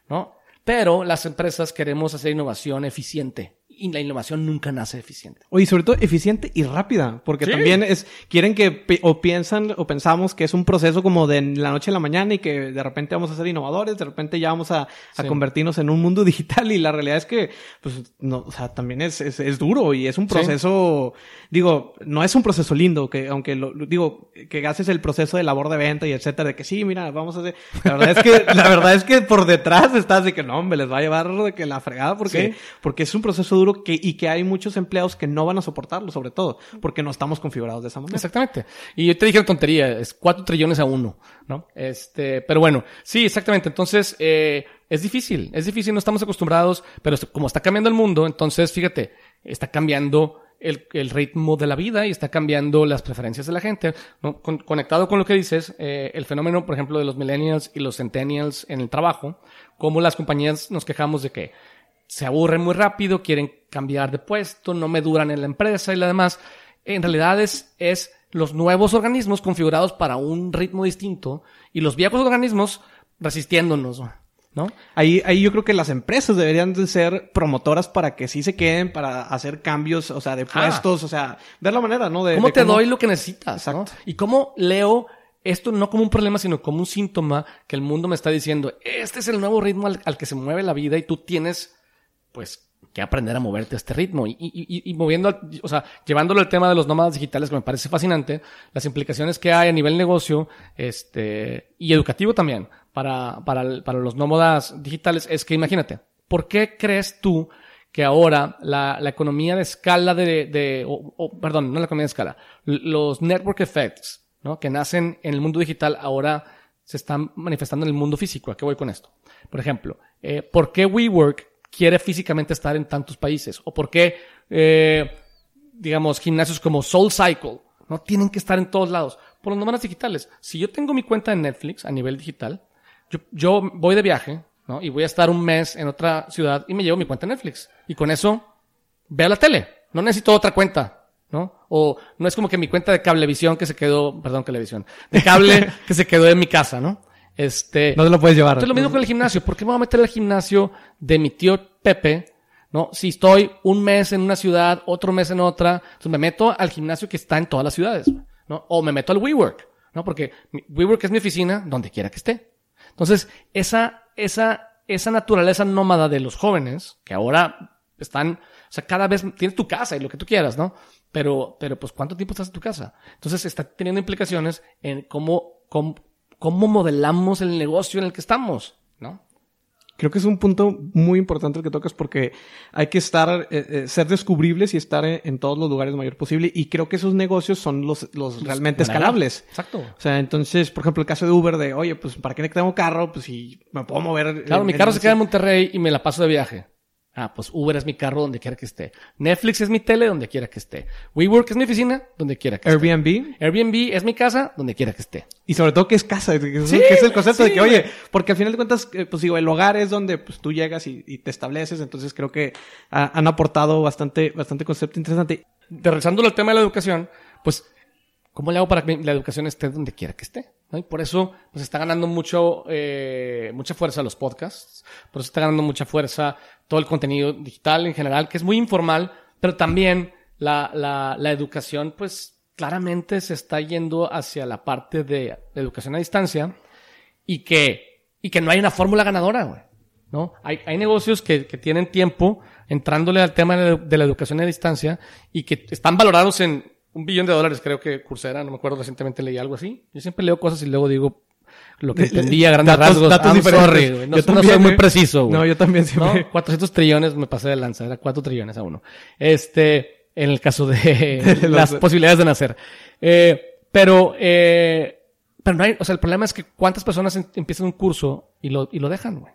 Speaker 1: ¿No? Pero las empresas queremos hacer innovación eficiente y la innovación nunca nace eficiente.
Speaker 2: Oye, sobre todo eficiente y rápida, porque también es, quieren que, o piensan, o pensamos que es un proceso como de la noche a la mañana y que de repente vamos a ser innovadores, de repente ya vamos a, a convertirnos en un mundo digital y la realidad es que, pues, no, o sea, también es, es, es duro y es un proceso, digo, no es un proceso lindo, que aunque lo, digo, que haces el proceso de labor de venta y etcétera, de que sí, mira, vamos a hacer, la verdad es que, la verdad es que por detrás estás de que no, hombre, les va a llevar de que la fregada porque, porque es un proceso duro y que hay muchos empleados que no van a soportarlo, sobre todo, porque no estamos configurados de esa manera.
Speaker 1: Exactamente. Y yo te dije la tontería, es cuatro trillones a uno, ¿no? Este, pero bueno, sí, exactamente. Entonces, eh, es difícil, es difícil, no estamos acostumbrados, pero como está cambiando el mundo, entonces, fíjate, está cambiando el, ritmo de la vida y está cambiando las preferencias de la gente. conectado con lo que dices, eh, el fenómeno, por ejemplo, de los millennials y los centennials en el trabajo, como las compañías nos quejamos de que se aburren muy rápido, quieren cambiar de puesto, no me duran en la empresa y la demás. En realidad es, es los nuevos organismos configurados para un ritmo distinto y los viejos organismos resistiéndonos. ¿No?
Speaker 2: Ahí, ahí yo creo que las empresas deberían de ser promotoras para que sí se queden, para hacer cambios, o sea, de ah. puestos, o sea, ver la manera, ¿no? De,
Speaker 1: ¿Cómo te doy lo que necesitas? ¿no? Y cómo leo esto no como un problema, sino como un síntoma que el mundo me está diciendo, este es el nuevo ritmo al que se mueve la vida y tú tienes pues que aprender a moverte a este ritmo y, y, y, moviendo, o sea, llevándolo al tema de los nómadas digitales que me parece fascinante, las implicaciones que hay a nivel negocio, este, y educativo también para, para, para los nómadas digitales es que imagínate, ¿por qué crees tú que ahora la, la economía de escala de, de o, perdón, no la economía de escala, los network effects, ¿no? Que nacen en el mundo digital ahora se están manifestando en el mundo físico. ¿A qué voy con esto? Por ejemplo, eh, ¿por qué WeWork quiere físicamente estar en tantos países? ¿O por qué, eh, digamos, gimnasios como Soul Cycle no tienen que estar en todos lados? Por los nómadas digitales. Si yo tengo mi cuenta en Netflix a nivel digital, yo, yo voy de viaje, ¿no? Y voy a estar un mes en otra ciudad y me llevo mi cuenta en Netflix. Y con eso veo la tele. No necesito otra cuenta. ¿no? O no es como que mi cuenta de cablevisión que se quedó, perdón, cablevisión, de cable que se quedó en mi casa, ¿no? Este.
Speaker 2: No te lo puedes llevar.
Speaker 1: Entonces lo mismo con el gimnasio. ¿Por qué me voy a meter al gimnasio de mi tío Pepe? ¿No? Si estoy un mes en una ciudad, otro mes en otra, entonces me meto al gimnasio que está en todas las ciudades, ¿no? O me meto al WeWork, ¿no? Porque WeWork es mi oficina donde quiera que esté. Entonces, esa, esa, esa naturaleza nómada de los jóvenes, que ahora están, o sea, cada vez tienes tu casa y lo que tú quieras, ¿no? Pero, pero pues, ¿cuánto tiempo estás en tu casa? Entonces, está teniendo implicaciones en cómo, cómo, cómo modelamos el negocio en el que estamos, ¿no?
Speaker 2: Creo que es un punto muy importante el que tocas porque hay que estar, eh, eh, ser descubribles y estar en, en todos los lugares lo mayor posible. Y creo que esos negocios son los, los realmente escalables.
Speaker 1: Exacto.
Speaker 2: O sea, entonces, por ejemplo, el caso de Uber de, oye, pues, ¿para qué tengo carro? Pues si me puedo mover.
Speaker 1: Claro,
Speaker 2: en-
Speaker 1: mi
Speaker 2: en-
Speaker 1: carro se queda en Monterrey y me la paso de viaje. Ah, pues Uber es mi carro donde quiera que esté. Netflix es mi tele donde quiera que esté. WeWork es mi oficina donde quiera que esté.
Speaker 2: Airbnb.
Speaker 1: Airbnb es mi casa donde quiera que esté.
Speaker 2: Y sobre todo que es casa, que es,
Speaker 1: Sí,
Speaker 2: que es el concepto de
Speaker 1: sí,
Speaker 2: que, oye, porque al final de cuentas, eh, pues digo, el hogar es donde pues, tú llegas y, y te estableces, entonces creo que ha- han aportado bastante, bastante concepto interesante.
Speaker 1: De- Regresando al tema de la educación, pues, ¿cómo le hago para que la educación esté donde quiera que esté? ¿no? Y por eso, pues, está ganando mucho, eh, mucha fuerza los podcasts. Por eso está ganando mucha fuerza todo el contenido digital en general, que es muy informal, pero también la, la, la educación, pues, claramente se está yendo hacia la parte de educación a distancia y que, y que no hay una fórmula ganadora, güey. ¿No? Hay, hay negocios que, que tienen tiempo entrándole al tema de, de la educación a distancia y que están valorados en un billón de dólares, creo que Coursera, no me acuerdo, recientemente leí algo así. Yo siempre leo cosas y luego digo lo que entendí a grandes
Speaker 2: Datos-
Speaker 1: rasgos.
Speaker 2: datos
Speaker 1: I'm
Speaker 2: diferentes.
Speaker 1: sorry, güey. No,
Speaker 2: Yo
Speaker 1: no
Speaker 2: también,
Speaker 1: soy muy preciso, güey.
Speaker 2: No, yo también siempre.
Speaker 1: ¿no? 400 trillones me pasé de lanza, era 4 trillones a uno. Este, en el caso de las posibilidades de nacer. Eh, pero, eh, pero no hay, o sea, el problema es que cuántas personas empiezan un curso y lo, y lo dejan, güey.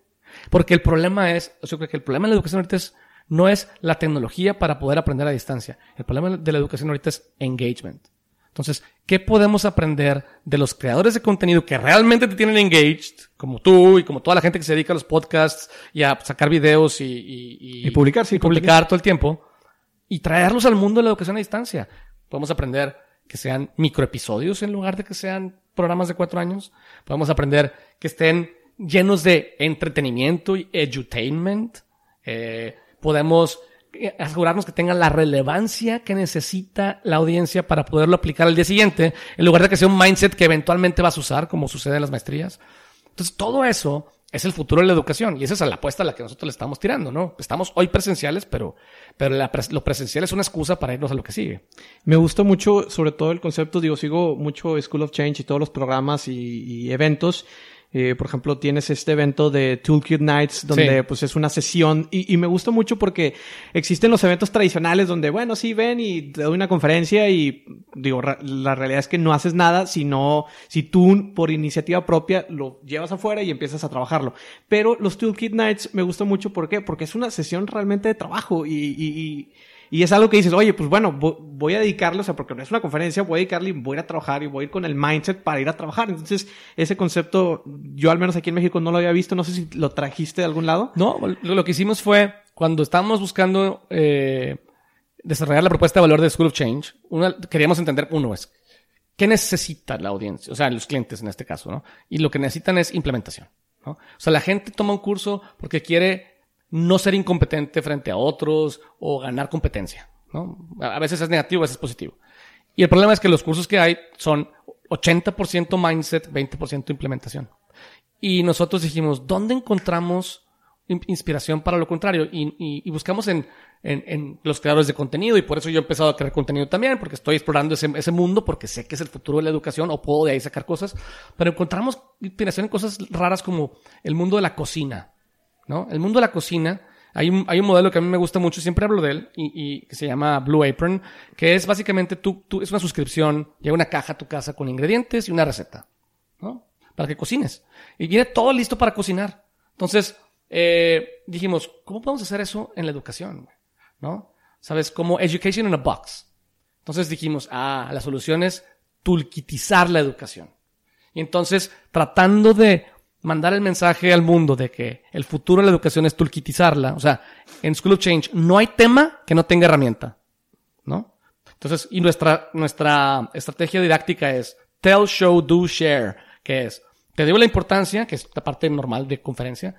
Speaker 1: Porque el problema es, o sea, yo creo que el problema de la educación ahorita es, no es la tecnología para poder aprender a distancia. El problema de la educación ahorita es engagement. Entonces, ¿qué podemos aprender de los creadores de contenido que realmente te tienen engaged, como tú y como toda la gente que se dedica a los podcasts y a sacar videos y, y,
Speaker 2: Y publicar, sí,
Speaker 1: y publicar todo el tiempo y traerlos al mundo de la educación a distancia? Podemos aprender que sean microepisodios en lugar de que sean programas de cuatro años. Podemos aprender que estén llenos de entretenimiento y edutainment. Eh, podemos eh, asegurarnos que tengan la relevancia que necesita la audiencia para poderlo aplicar al día siguiente, en lugar de que sea un mindset que eventualmente vas a usar, como sucede en las maestrías. Entonces, todo eso es el futuro de la educación y esa es la apuesta a la que nosotros le estamos tirando, ¿no? Estamos hoy presenciales, pero, pero la lo presencial es una excusa para irnos a lo que sigue.
Speaker 2: Me gusta mucho, sobre todo el concepto, digo, sigo mucho School of Change y todos los programas y, y eventos. Eh, por ejemplo, tienes este evento de Toolkit Nights, donde
Speaker 1: Sí.
Speaker 2: pues es una sesión y, y me gusta mucho porque existen los eventos tradicionales donde, bueno, sí, ven y te doy una conferencia y digo, la realidad es que no haces nada si no, si tú por iniciativa propia lo llevas afuera y empiezas a trabajarlo. Pero los Toolkit Nights me gusta mucho, ¿por qué? Porque es una sesión realmente de trabajo y, y, y y es algo que dices, oye, pues bueno, vo- voy a dedicarle, o sea, porque no es una conferencia, voy a dedicarle y voy a trabajar y voy a ir con el mindset para ir a trabajar. Entonces, ese concepto, yo al menos aquí en México no lo había visto, no sé si lo trajiste de algún lado.
Speaker 1: No, lo, que hicimos fue, cuando estábamos buscando eh, desarrollar la propuesta de valor de School of Change, queríamos entender, uno es, ¿qué necesita la audiencia? O sea, los clientes en este caso, ¿no? Y lo que necesitan es implementación, ¿no? O sea, la gente toma un curso porque quiere no ser incompetente frente a otros o ganar competencia, ¿no? A veces es negativo, a veces es positivo. Y el problema es que los cursos que hay son 80% mindset, 20% implementación. Y nosotros dijimos, ¿dónde encontramos in- inspiración para lo contrario? Y, y- y buscamos en, en- en los creadores de contenido y por eso yo he empezado a crear contenido también, porque estoy explorando ese, ese mundo, porque sé que es el futuro de la educación o puedo de ahí sacar cosas. Pero encontramos inspiración en cosas raras como el mundo de la cocina, ¿no? El mundo de la cocina. Hay un, modelo que a mí me gusta mucho, siempre hablo de él, y, que se llama Blue Apron, que es básicamente tú, tú, es una suscripción, llega una caja a tu casa con ingredientes y una receta. ¿no? Para que cocines. Y viene todo listo para cocinar. Entonces, eh, dijimos, ¿cómo podemos hacer eso en la educación? ¿No? ¿Sabes? Como education in a box. Entonces dijimos, ah, la solución es toolkitizar la educación. Y entonces, tratando de mandar el mensaje al mundo de que el futuro de la educación es toolkitizarla, o sea, en School of Change no hay tema que no tenga herramienta, ¿no? Entonces, y nuestra, nuestra estrategia didáctica es tell, show, do, share, que es, te digo la importancia, que es la parte normal de conferencia.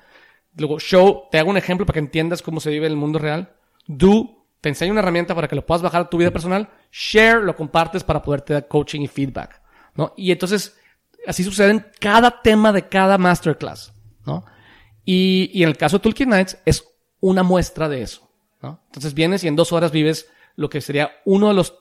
Speaker 1: Luego, show, te hago un ejemplo para que entiendas cómo se vive el mundo real. Do, te enseño una herramienta para que lo puedas bajar a tu vida personal. Share, lo compartes para poderte dar coaching y feedback, ¿no? Y entonces, así sucede en cada tema de cada masterclass, ¿no? Y, y en el caso de Toolkit Nights es una muestra de eso, ¿no? Entonces vienes y en dos horas vives lo que sería uno de los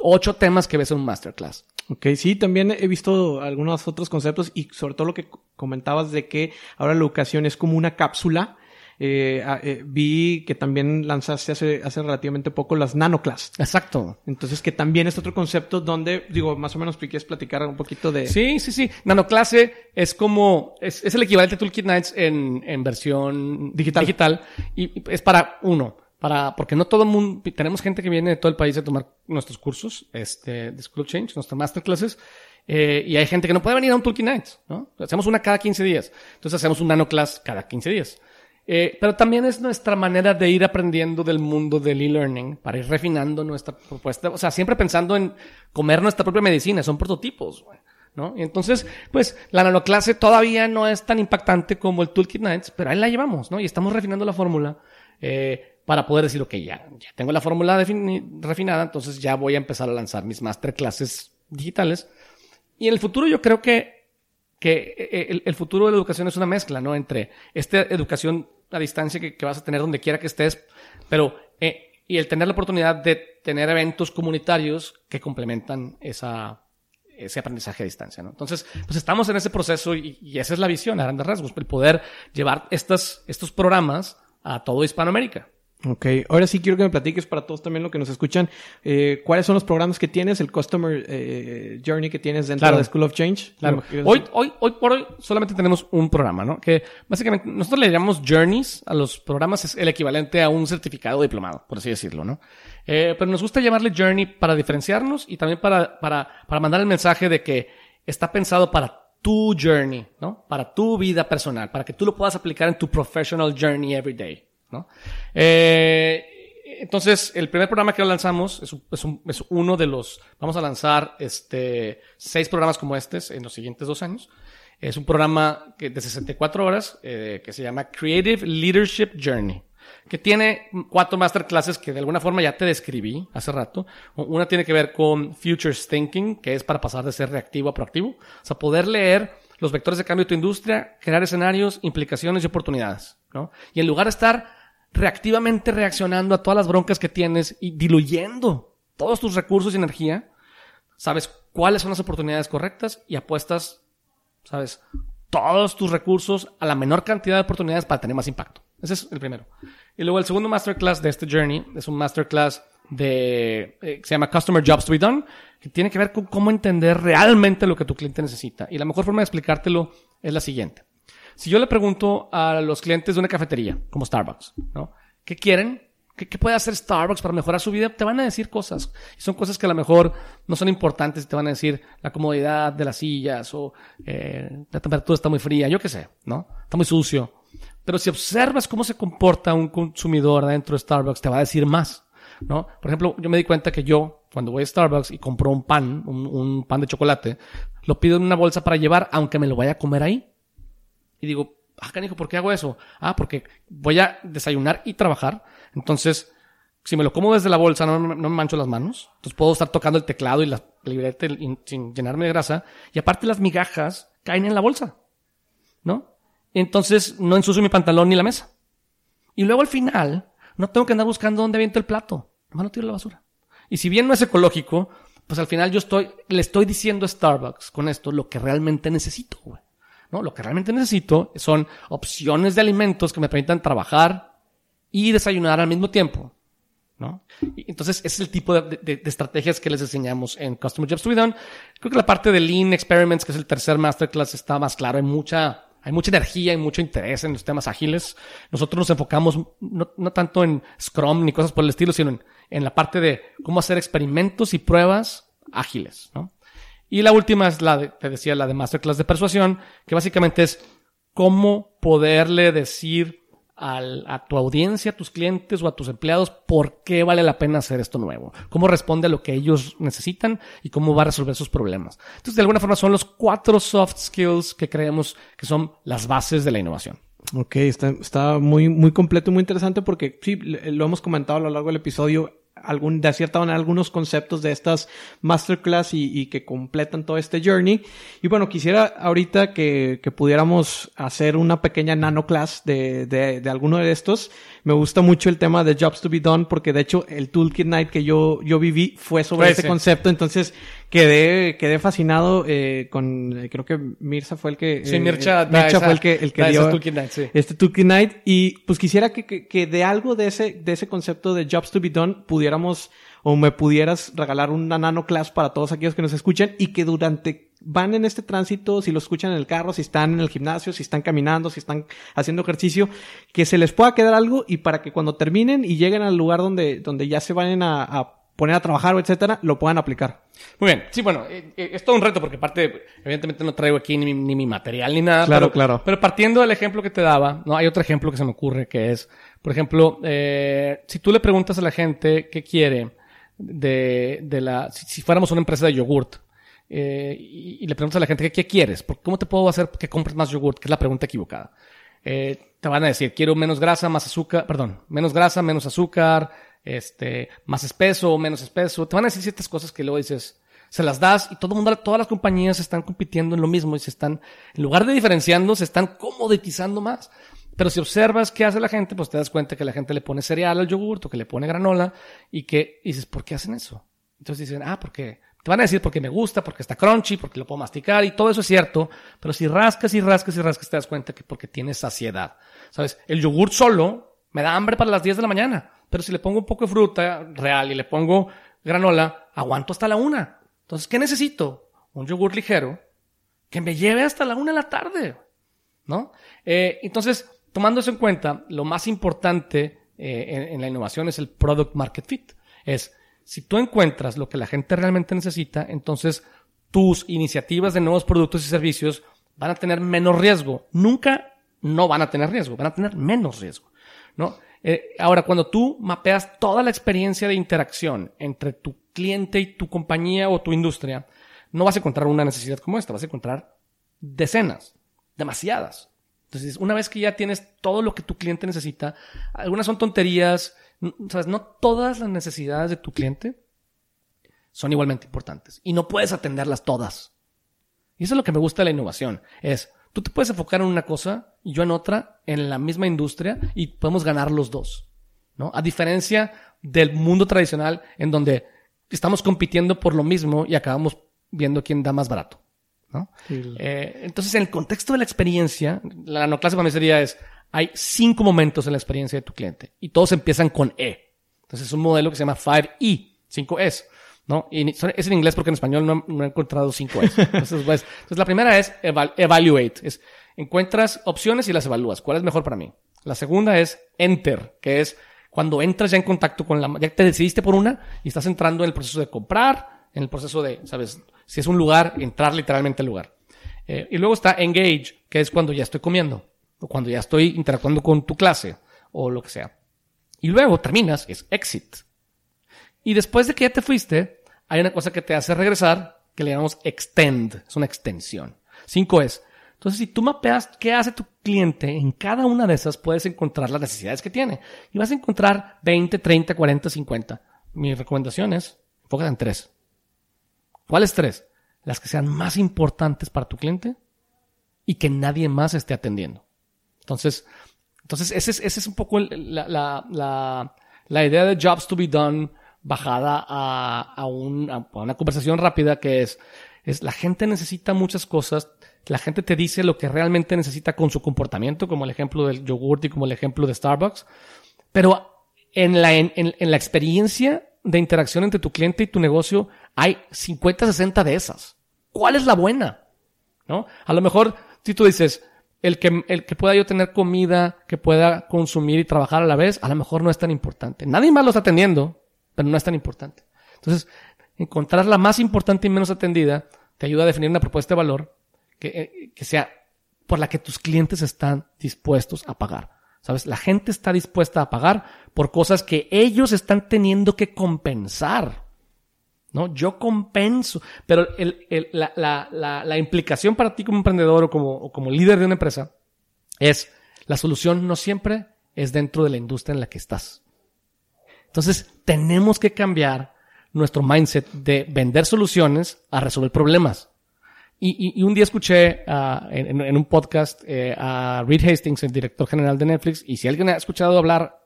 Speaker 1: ocho temas que ves en un masterclass.
Speaker 2: Ok, sí, también he visto algunos otros conceptos y sobre todo lo que comentabas de que ahora la educación es como una cápsula. Eh, ah, eh, vi que también lanzaste hace, hace relativamente poco las nanoclass.
Speaker 1: Exacto.
Speaker 2: Entonces, que también es otro concepto donde, digo, más o menos quieres platicar un poquito de...
Speaker 1: Sí, sí, sí. Nanoclase es como, es, es el equivalente a Toolkit Nights en, en versión
Speaker 2: Digital.
Speaker 1: digital. Y es para uno, para, porque no todo el mundo, tenemos gente que viene de todo el país a tomar nuestros cursos, este, de School of Change, nuestras masterclasses, eh, y hay gente que no puede venir a un Toolkit Nights, ¿no? Hacemos una cada 15 días. Entonces hacemos un nanoclass cada 15 días. Eh, pero también es nuestra manera de ir aprendiendo del mundo del e-learning para ir refinando nuestra propuesta. O sea, siempre pensando en comer nuestra propia medicina. Son prototipos, ¿no? Y entonces, pues, la nanoclase todavía no es tan impactante como el Toolkit Nights, pero ahí la llevamos, ¿no? Y estamos refinando la fórmula, eh, para poder decir, ok, ya, ya tengo la fórmula refinada, entonces ya voy a empezar a lanzar mis masterclasses digitales. Y en el futuro yo creo que que eh, el, el futuro de la educación es una mezcla, ¿no? Entre esta educación a distancia que, que vas a tener donde quiera que estés, pero eh, y el tener la oportunidad de tener eventos comunitarios que complementan esa, ese aprendizaje a distancia, ¿no? Entonces, pues estamos en ese proceso y, y esa es la visión a grandes rasgos, el poder llevar estas, estos programas a todo Hispanoamérica.
Speaker 2: Ok, ahora sí quiero que me platiques para todos también lo que nos escuchan, eh, cuáles son los programas que tienes, el Customer eh, Journey que tienes dentro
Speaker 1: Claro.
Speaker 2: de School of Change.
Speaker 1: Claro. Hoy, hoy, hoy por hoy solamente tenemos un programa, ¿no? Que básicamente nosotros le llamamos journeys a los programas, es el equivalente a un certificado diplomado, por así decirlo, ¿no? Eh, pero nos gusta llamarle journey para diferenciarnos y también para, para, para mandar el mensaje de que está pensado para tu journey, ¿no? Para tu vida personal, para que tú lo puedas aplicar en tu professional journey every day, ¿no? Eh, entonces, el primer programa que lanzamos es, es, un- es uno de los, vamos a lanzar este, seis programas como estos en los siguientes dos años. Es un programa que, de 64 horas eh, que se llama Creative Leadership Journey, que tiene cuatro masterclasses que de alguna forma ya te describí hace rato. Una tiene que ver con Futures Thinking, que es para pasar de ser reactivo a proactivo. O sea, poder leer los vectores de cambio de tu industria, crear escenarios, implicaciones y oportunidades, ¿no? Y en lugar de estar reactivamente reaccionando a todas las broncas que tienes y diluyendo todos tus recursos y energía, sabes cuáles son las oportunidades correctas y apuestas, sabes, todos tus recursos a la menor cantidad de oportunidades para tener más impacto. Ese es el primero. Y luego el segundo masterclass de este journey es un masterclass de, eh, se llama Customer Jobs to be Done, que tiene que ver con cómo entender realmente lo que tu cliente necesita. Y la mejor forma de explicártelo es la siguiente. Si yo le pregunto a los clientes de una cafetería, como Starbucks, ¿no? ¿Qué quieren? ¿Qué, puede hacer Starbucks para mejorar su vida? Te van a decir cosas. Y son cosas que a lo mejor no son importantes. Te van a decir la comodidad de las sillas o eh, la temperatura está muy fría, yo qué sé, ¿no? Está muy sucio. Pero si observas cómo se comporta un consumidor dentro de Starbucks, te va a decir más, ¿no? Por ejemplo, yo me di cuenta que yo, cuando voy a Starbucks y compro un pan, un, un pan de chocolate, lo pido en una bolsa para llevar, aunque me lo vaya a comer ahí. Y digo, ah, canijo, ¿por qué hago eso? Ah, porque voy a desayunar y trabajar. Entonces, si me lo como desde la bolsa, no, no me mancho las manos. Entonces puedo estar tocando el teclado y la libreta sin llenarme de grasa. Y aparte las migajas caen en la bolsa. ¿No? Entonces no ensucio mi pantalón ni la mesa. Y luego al final, no tengo que andar buscando dónde aviento el plato. Nomás lo tiro la basura. Y si bien no es ecológico, pues al final yo estoy, le estoy diciendo a Starbucks con esto lo que realmente necesito, güey. Lo que realmente necesito son opciones de alimentos que me permitan trabajar y desayunar al mismo tiempo. ¿no? Entonces, ese es el tipo de, de- de estrategias que les enseñamos en Customer Jobs to be Done. Creo que la parte de Lean Experiments, que es el tercer masterclass, está más claro. Hay mucha, hay mucha energía y mucho interés en los temas ágiles. Nosotros nos enfocamos no, no tanto en Scrum ni cosas por el estilo, sino en, en la parte de cómo hacer experimentos y pruebas ágiles, ¿no? Y la última es la de, te decía, la de Masterclass de persuasión, que básicamente es cómo poderle decir al- a tu audiencia, a tus clientes o a tus empleados por qué vale la pena hacer esto nuevo, cómo responde a lo que ellos necesitan y cómo va a resolver sus problemas. Entonces, de alguna forma son los cuatro soft skills que creemos que son las bases de la innovación.
Speaker 2: Ok, está, está muy, muy completo y muy interesante porque sí, lo hemos comentado a lo largo del episodio, algún, de cierta manera algunos conceptos de estas masterclass y, y que completan todo este journey. Y bueno, quisiera ahorita que, que pudiéramos hacer una pequeña nano class de, de, de alguno de estos. Me gusta mucho el tema de Jobs to be Done porque de hecho el Toolkit Night que yo, yo viví fue sobre
Speaker 1: Fue
Speaker 2: este
Speaker 1: ese.
Speaker 2: concepto. Entonces quedé, quedé fascinado eh, con, eh, creo que Mirza fue el que...
Speaker 1: Sí,
Speaker 2: eh,
Speaker 1: Mircha, da
Speaker 2: Mircha
Speaker 1: esa-
Speaker 2: fue el que, el que dio
Speaker 1: Night, sí.
Speaker 2: este Toolkit Night y pues quisiera que, que, que de algo de ese, de ese concepto de Jobs to be Done pudiéramos o me pudieras regalar una nano class para todos aquellos que nos escuchan y que durante van en este tránsito, si lo escuchan en el carro, si están en el gimnasio, si están caminando, si están haciendo ejercicio, que se les pueda quedar algo y para que cuando terminen y lleguen al lugar donde, donde ya se vayan a, a poner a trabajar o etcétera, lo puedan aplicar.
Speaker 1: Muy bien, sí, bueno, eh, eh, es todo un reto porque aparte, evidentemente no traigo aquí ni, mi- ni mi material ni nada.
Speaker 2: Claro,
Speaker 1: pero,
Speaker 2: claro.
Speaker 1: Pero partiendo del ejemplo que te daba, no, hay otro ejemplo que se me ocurre que es, por ejemplo, eh, si tú le preguntas a la gente qué quiere de, de la, si, si fuéramos una empresa de yogurt, eh, y, y le preguntas a la gente qué quieres, ¿Por- ¿cómo te puedo hacer que compres más yogurt? Que es la pregunta equivocada. Eh, te van a decir, quiero menos grasa, más azúcar, perdón, menos grasa, menos azúcar, este, más espeso, menos espeso. Te van a decir ciertas cosas que luego dices, se las das y todo el mundo, todas las compañías están compitiendo en lo mismo y se están, en lugar de diferenciando, se están comoditizando más. Pero si observas qué hace la gente, pues te das cuenta que la gente le pone cereal al yogurt o que le pone granola y que y dices, ¿por qué hacen eso? Entonces dicen, ah, porque te van a decir porque me gusta, porque está crunchy, porque lo puedo masticar y todo eso es cierto, pero si rascas y rascas y rascas te das cuenta que porque tienes saciedad. ¿Sabes? El yogurt solo me da hambre para las 10 de la mañana, pero si le pongo un poco de fruta real y le pongo granola, aguanto hasta la una. Entonces, ¿qué necesito? Un yogur ligero que me lleve hasta la una de la tarde. ¿no? Eh, entonces, tomando eso en cuenta, lo más importante eh, en, en la innovación es el product market fit. Es, si tú encuentras lo que la gente realmente necesita, entonces tus iniciativas de nuevos productos y servicios van a tener menos riesgo. Nunca no van a tener riesgo, van a tener menos riesgo, ¿no? Eh, ahora, cuando tú mapeas toda la experiencia de interacción entre tu cliente y tu compañía o tu industria, no vas a encontrar una necesidad como esta, vas a encontrar decenas, demasiadas. Entonces, una vez que ya tienes todo lo que tu cliente necesita, algunas son tonterías, ¿sabes? No todas las necesidades de tu cliente son igualmente importantes y no puedes atenderlas todas. Y eso es lo que me gusta de la innovación, es tú te puedes enfocar en una cosa y yo en otra, en la misma industria y podemos ganar los dos, ¿no? A diferencia del mundo tradicional en donde estamos compitiendo por lo mismo y acabamos viendo quién da más barato, ¿no? Eh, entonces, en el contexto de la experiencia, la nanoclase para mí sería es, hay cinco momentos en la experiencia de tu cliente y todos empiezan con E. Entonces, es un modelo que se llama 5E, 5 Es, ¿no? Y es en inglés porque en español no, he encontrado 5 Es. Entonces, pues, entonces, la primera es eval- evaluate, es encuentras opciones y las evalúas. ¿Cuál es mejor para mí? La segunda es enter, que es cuando entras ya en contacto con la, ya te decidiste por una y estás entrando en el proceso de comprar, en el proceso de, sabes, si es un lugar, entrar literalmente al lugar. Eh, y luego está engage, que es cuando ya estoy comiendo, o cuando ya estoy interactuando con tu clase, o lo que sea. Y luego terminas, es exit. Y después de que ya te fuiste, hay una cosa que te hace regresar, que le llamamos extend, es una extensión. Cinco es, entonces si tú mapeas qué hace tu cliente, en cada una de esas puedes encontrar las necesidades que tiene. Y vas a encontrar 20, 30, 40, 50. Mi recomendación es, enfócate en tres. ¿Cuáles tres? Las que sean más importantes para tu cliente y que nadie más esté atendiendo. Entonces, entonces ese es, ese es un poco la, la, la, la idea de jobs to be done bajada a, a, un- a una conversación rápida que es, es la gente necesita muchas cosas, la gente te dice lo que realmente necesita con su comportamiento, como el ejemplo del yogurt y como el ejemplo de Starbucks, pero en la, en, en- la experiencia de interacción entre tu cliente y tu negocio hay 50, 60 de esas. ¿Cuál es la buena? ¿No? A lo mejor, si tú dices, el que, el que pueda yo tener comida, que pueda consumir y trabajar a la vez, a lo mejor no es tan importante. Nadie más lo está atendiendo, pero no es tan importante. Entonces, encontrar la más importante y menos atendida te ayuda a definir una propuesta de valor que, eh, que sea por la que tus clientes están dispuestos a pagar. ¿Sabes? La gente está dispuesta a pagar por cosas que ellos están teniendo que compensar. ¿No? Yo compenso. Pero el, el, la, la, la, implicación para ti como emprendedor o como, o como líder de una empresa es la solución no siempre es dentro de la industria en la que estás. Entonces, tenemos que cambiar nuestro mindset de vender soluciones a resolver problemas. Y, y, un día escuché uh, en, en, un podcast eh, a Reed Hastings, el director general de Netflix, y si alguien ha escuchado hablar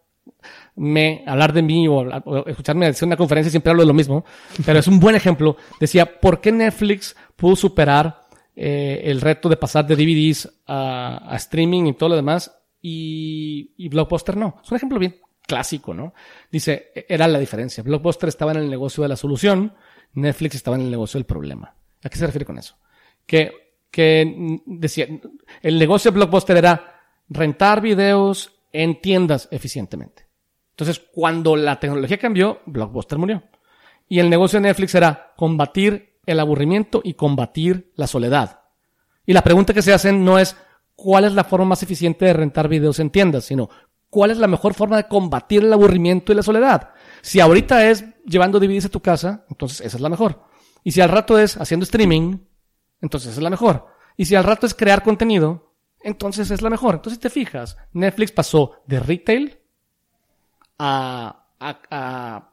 Speaker 1: me, hablar de mí o, o escucharme hacer una conferencia, siempre hablo de lo mismo, pero es un buen ejemplo. Decía, ¿por qué Netflix pudo superar eh, el reto de pasar de DVDs a, a, streaming y todo lo demás y, y Blockbuster no? Es un ejemplo bien clásico, ¿no? Dice, era la diferencia. Blockbuster estaba en el negocio de la solución, Netflix estaba en el negocio del problema. ¿A qué se refiere con eso? Que, que decía, el negocio de Blockbuster era rentar videos en tiendas eficientemente. Entonces, cuando la tecnología cambió, Blockbuster murió. Y el negocio de Netflix era combatir el aburrimiento y combatir la soledad. Y la pregunta que se hacen no es cuál es la forma más eficiente de rentar videos en tiendas, sino cuál es la mejor forma de combatir el aburrimiento y la soledad. Si ahorita es llevando DVDs a tu casa, entonces esa es la mejor. Y si al rato es haciendo streaming, entonces esa es la mejor. Y si al rato es crear contenido, entonces es la mejor. Entonces te fijas, Netflix pasó de retail a,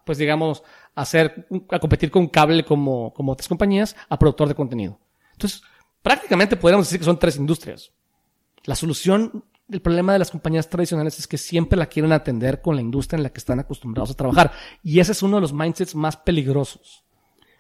Speaker 1: pues digamos, a competir con cable como, como otras compañías, a productor de contenido. Entonces, prácticamente podríamos decir que son tres industrias. La solución el problema de las compañías tradicionales es que siempre la quieren atender con la industria en la que están acostumbrados a trabajar. Y ese es uno de los mindsets más peligrosos.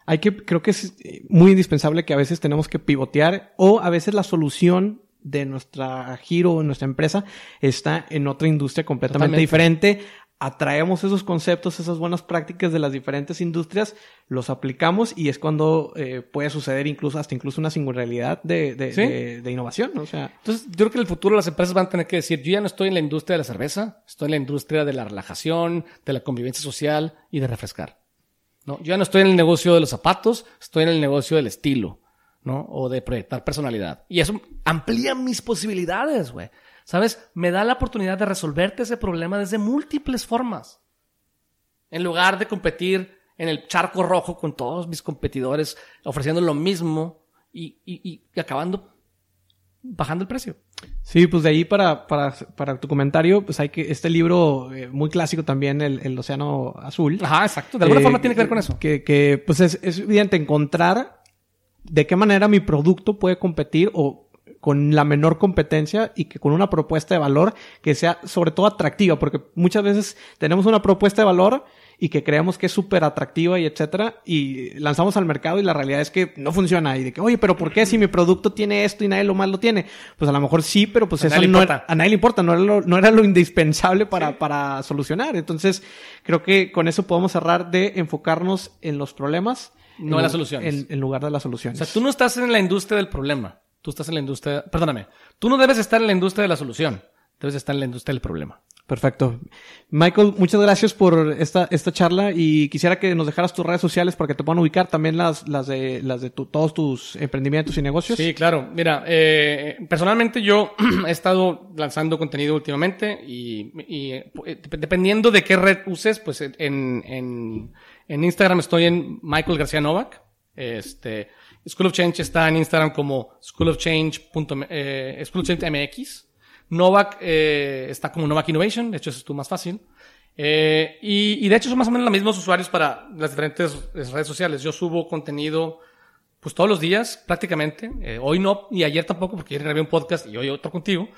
Speaker 2: Hay que, creo que es muy indispensable que a veces tenemos que pivotear o a veces la solución de nuestra giro o nuestra empresa está en otra industria completamente Totalmente. diferente atraemos esos conceptos, esas buenas prácticas de las diferentes industrias, los aplicamos y es cuando eh, puede suceder incluso hasta incluso una singularidad de, de, ¿Sí? de, de, innovación. ¿no? O sea,
Speaker 1: Entonces, yo creo que en el futuro las empresas van a tener que decir, yo ya no estoy en la industria de la cerveza, estoy en la industria de la relajación, de la convivencia social y de refrescar. ¿no? Yo ya no estoy en el negocio de los zapatos, estoy en el negocio del estilo, ¿no? O de proyectar personalidad. Y eso amplía mis posibilidades, güey. ¿Sabes? Me da la oportunidad de resolverte ese problema desde múltiples formas. En lugar de competir en el charco rojo con todos mis competidores ofreciendo lo mismo y, y, y acabando bajando el precio.
Speaker 2: Sí, pues de ahí para, para, para tu comentario, pues hay que, este libro eh, muy clásico también, el, el, Océano Azul.
Speaker 1: Ajá, exacto. De alguna eh, forma tiene que ver con eso.
Speaker 2: Que, que pues es, es evidente encontrar de qué manera mi producto puede competir o con la menor competencia y que con una propuesta de valor que sea sobre todo atractiva, porque muchas veces tenemos una propuesta de valor y que creemos que es súper atractiva y etcétera, y lanzamos al mercado y la realidad es que no funciona. Y de que, oye, pero ¿por qué si mi producto tiene esto y nadie lo más lo tiene? Pues a lo mejor sí, pero pues a eso no era, a nadie le importa, no era lo, no era lo indispensable para, sí. para solucionar. Entonces, creo que con eso podemos cerrar de enfocarnos en los problemas.
Speaker 1: No en, las soluciones.
Speaker 2: En, en lugar de las soluciones.
Speaker 1: O sea, tú no estás en la industria del problema. Tú estás en la industria, perdóname, tú no debes estar en la industria de la solución, debes estar en la industria del problema.
Speaker 2: Perfecto. Michael, muchas gracias por esta, esta charla y quisiera que nos dejaras tus redes sociales para que te puedan ubicar también las, las de, las de tu, todos tus emprendimientos y negocios.
Speaker 1: Sí, claro. Mira, eh, personalmente yo he estado lanzando contenido últimamente y, y eh, dependiendo de qué red uses, pues en, en, en Instagram estoy en Michael García Novak. Este, School of Change está en Instagram como School of Change. Eh, School of Change MX. Novak eh, está como Novak Innovation, de hecho es tú más fácil. Eh, y, de hecho son más o menos los mismos usuarios para las diferentes redes sociales. Yo subo contenido pues todos los días prácticamente. Eh, hoy no y ayer tampoco porque ayer grabé un podcast y hoy otro contigo.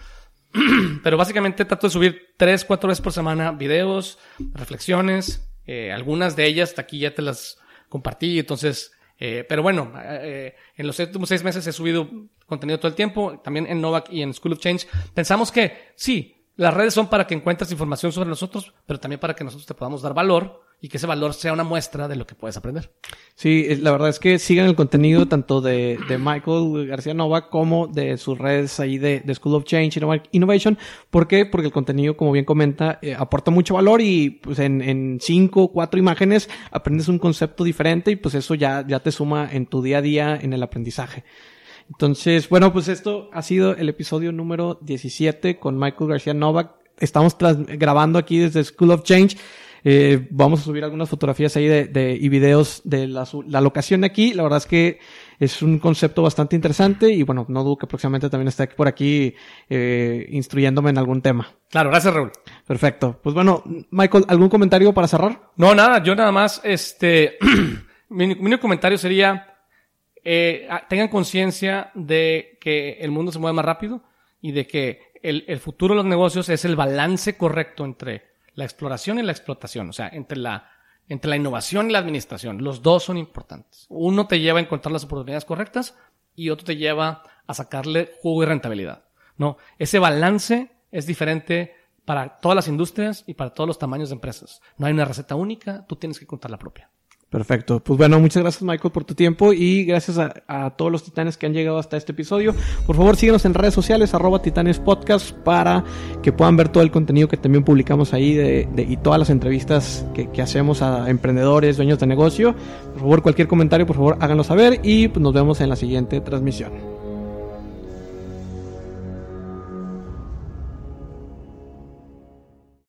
Speaker 1: Pero básicamente trato de subir tres, cuatro veces por semana videos, reflexiones. Eh, algunas de ellas hasta aquí ya te las compartí. Entonces eh, pero bueno, eh, en los últimos seis meses he subido contenido todo el tiempo, también en Novak y en School of Change. Pensamos que sí, las redes son para que encuentres información sobre nosotros, pero también para que nosotros te podamos dar valor y que ese valor sea una muestra de lo que puedes aprender.
Speaker 2: Sí, la verdad es que sigan el contenido tanto de, de Michael García Nova como de sus redes ahí de, de School of Change Innovation. ¿Por qué? Porque el contenido, como bien comenta, eh, aporta mucho valor y pues en, en cinco, cuatro imágenes aprendes un concepto diferente y pues eso ya, ya te suma en tu día a día en el aprendizaje. Entonces, bueno, pues esto ha sido el episodio número 17 con Michael García Novak estamos grabando aquí desde School of Change. Eh, vamos a subir algunas fotografías ahí de, de y videos de la, la, locación de aquí. La verdad es que es un concepto bastante interesante y bueno, no dudo que próximamente también esté por aquí eh, instruyéndome en algún tema.
Speaker 1: Claro, gracias Raúl.
Speaker 2: Perfecto. Pues bueno, Michael, ¿algún comentario para cerrar?
Speaker 1: No, nada, yo nada más, este, mi, mi comentario sería, eh, tengan conciencia de que el mundo se mueve más rápido y de que el, el futuro de los negocios es el balance correcto entre la exploración y la explotación, o sea, entre la, entre la innovación y la administración. Los dos son importantes. Uno te lleva a encontrar las oportunidades correctas y otro te lleva a sacarle jugo y rentabilidad. No, ese balance es diferente para todas las industrias y para todos los tamaños de empresas. No hay una receta única, tú tienes que contar la propia.
Speaker 2: Perfecto. Pues bueno, muchas gracias Michael por tu tiempo y gracias a, todos los titanes que han llegado hasta este episodio. Por favor, síguenos en redes sociales, arroba titanes podcast, para que puedan ver todo el contenido que también publicamos ahí de, y todas las entrevistas que, que, hacemos a emprendedores, dueños de negocio. Por favor, cualquier comentario, por favor, háganlo saber y pues, nos vemos en la siguiente transmisión.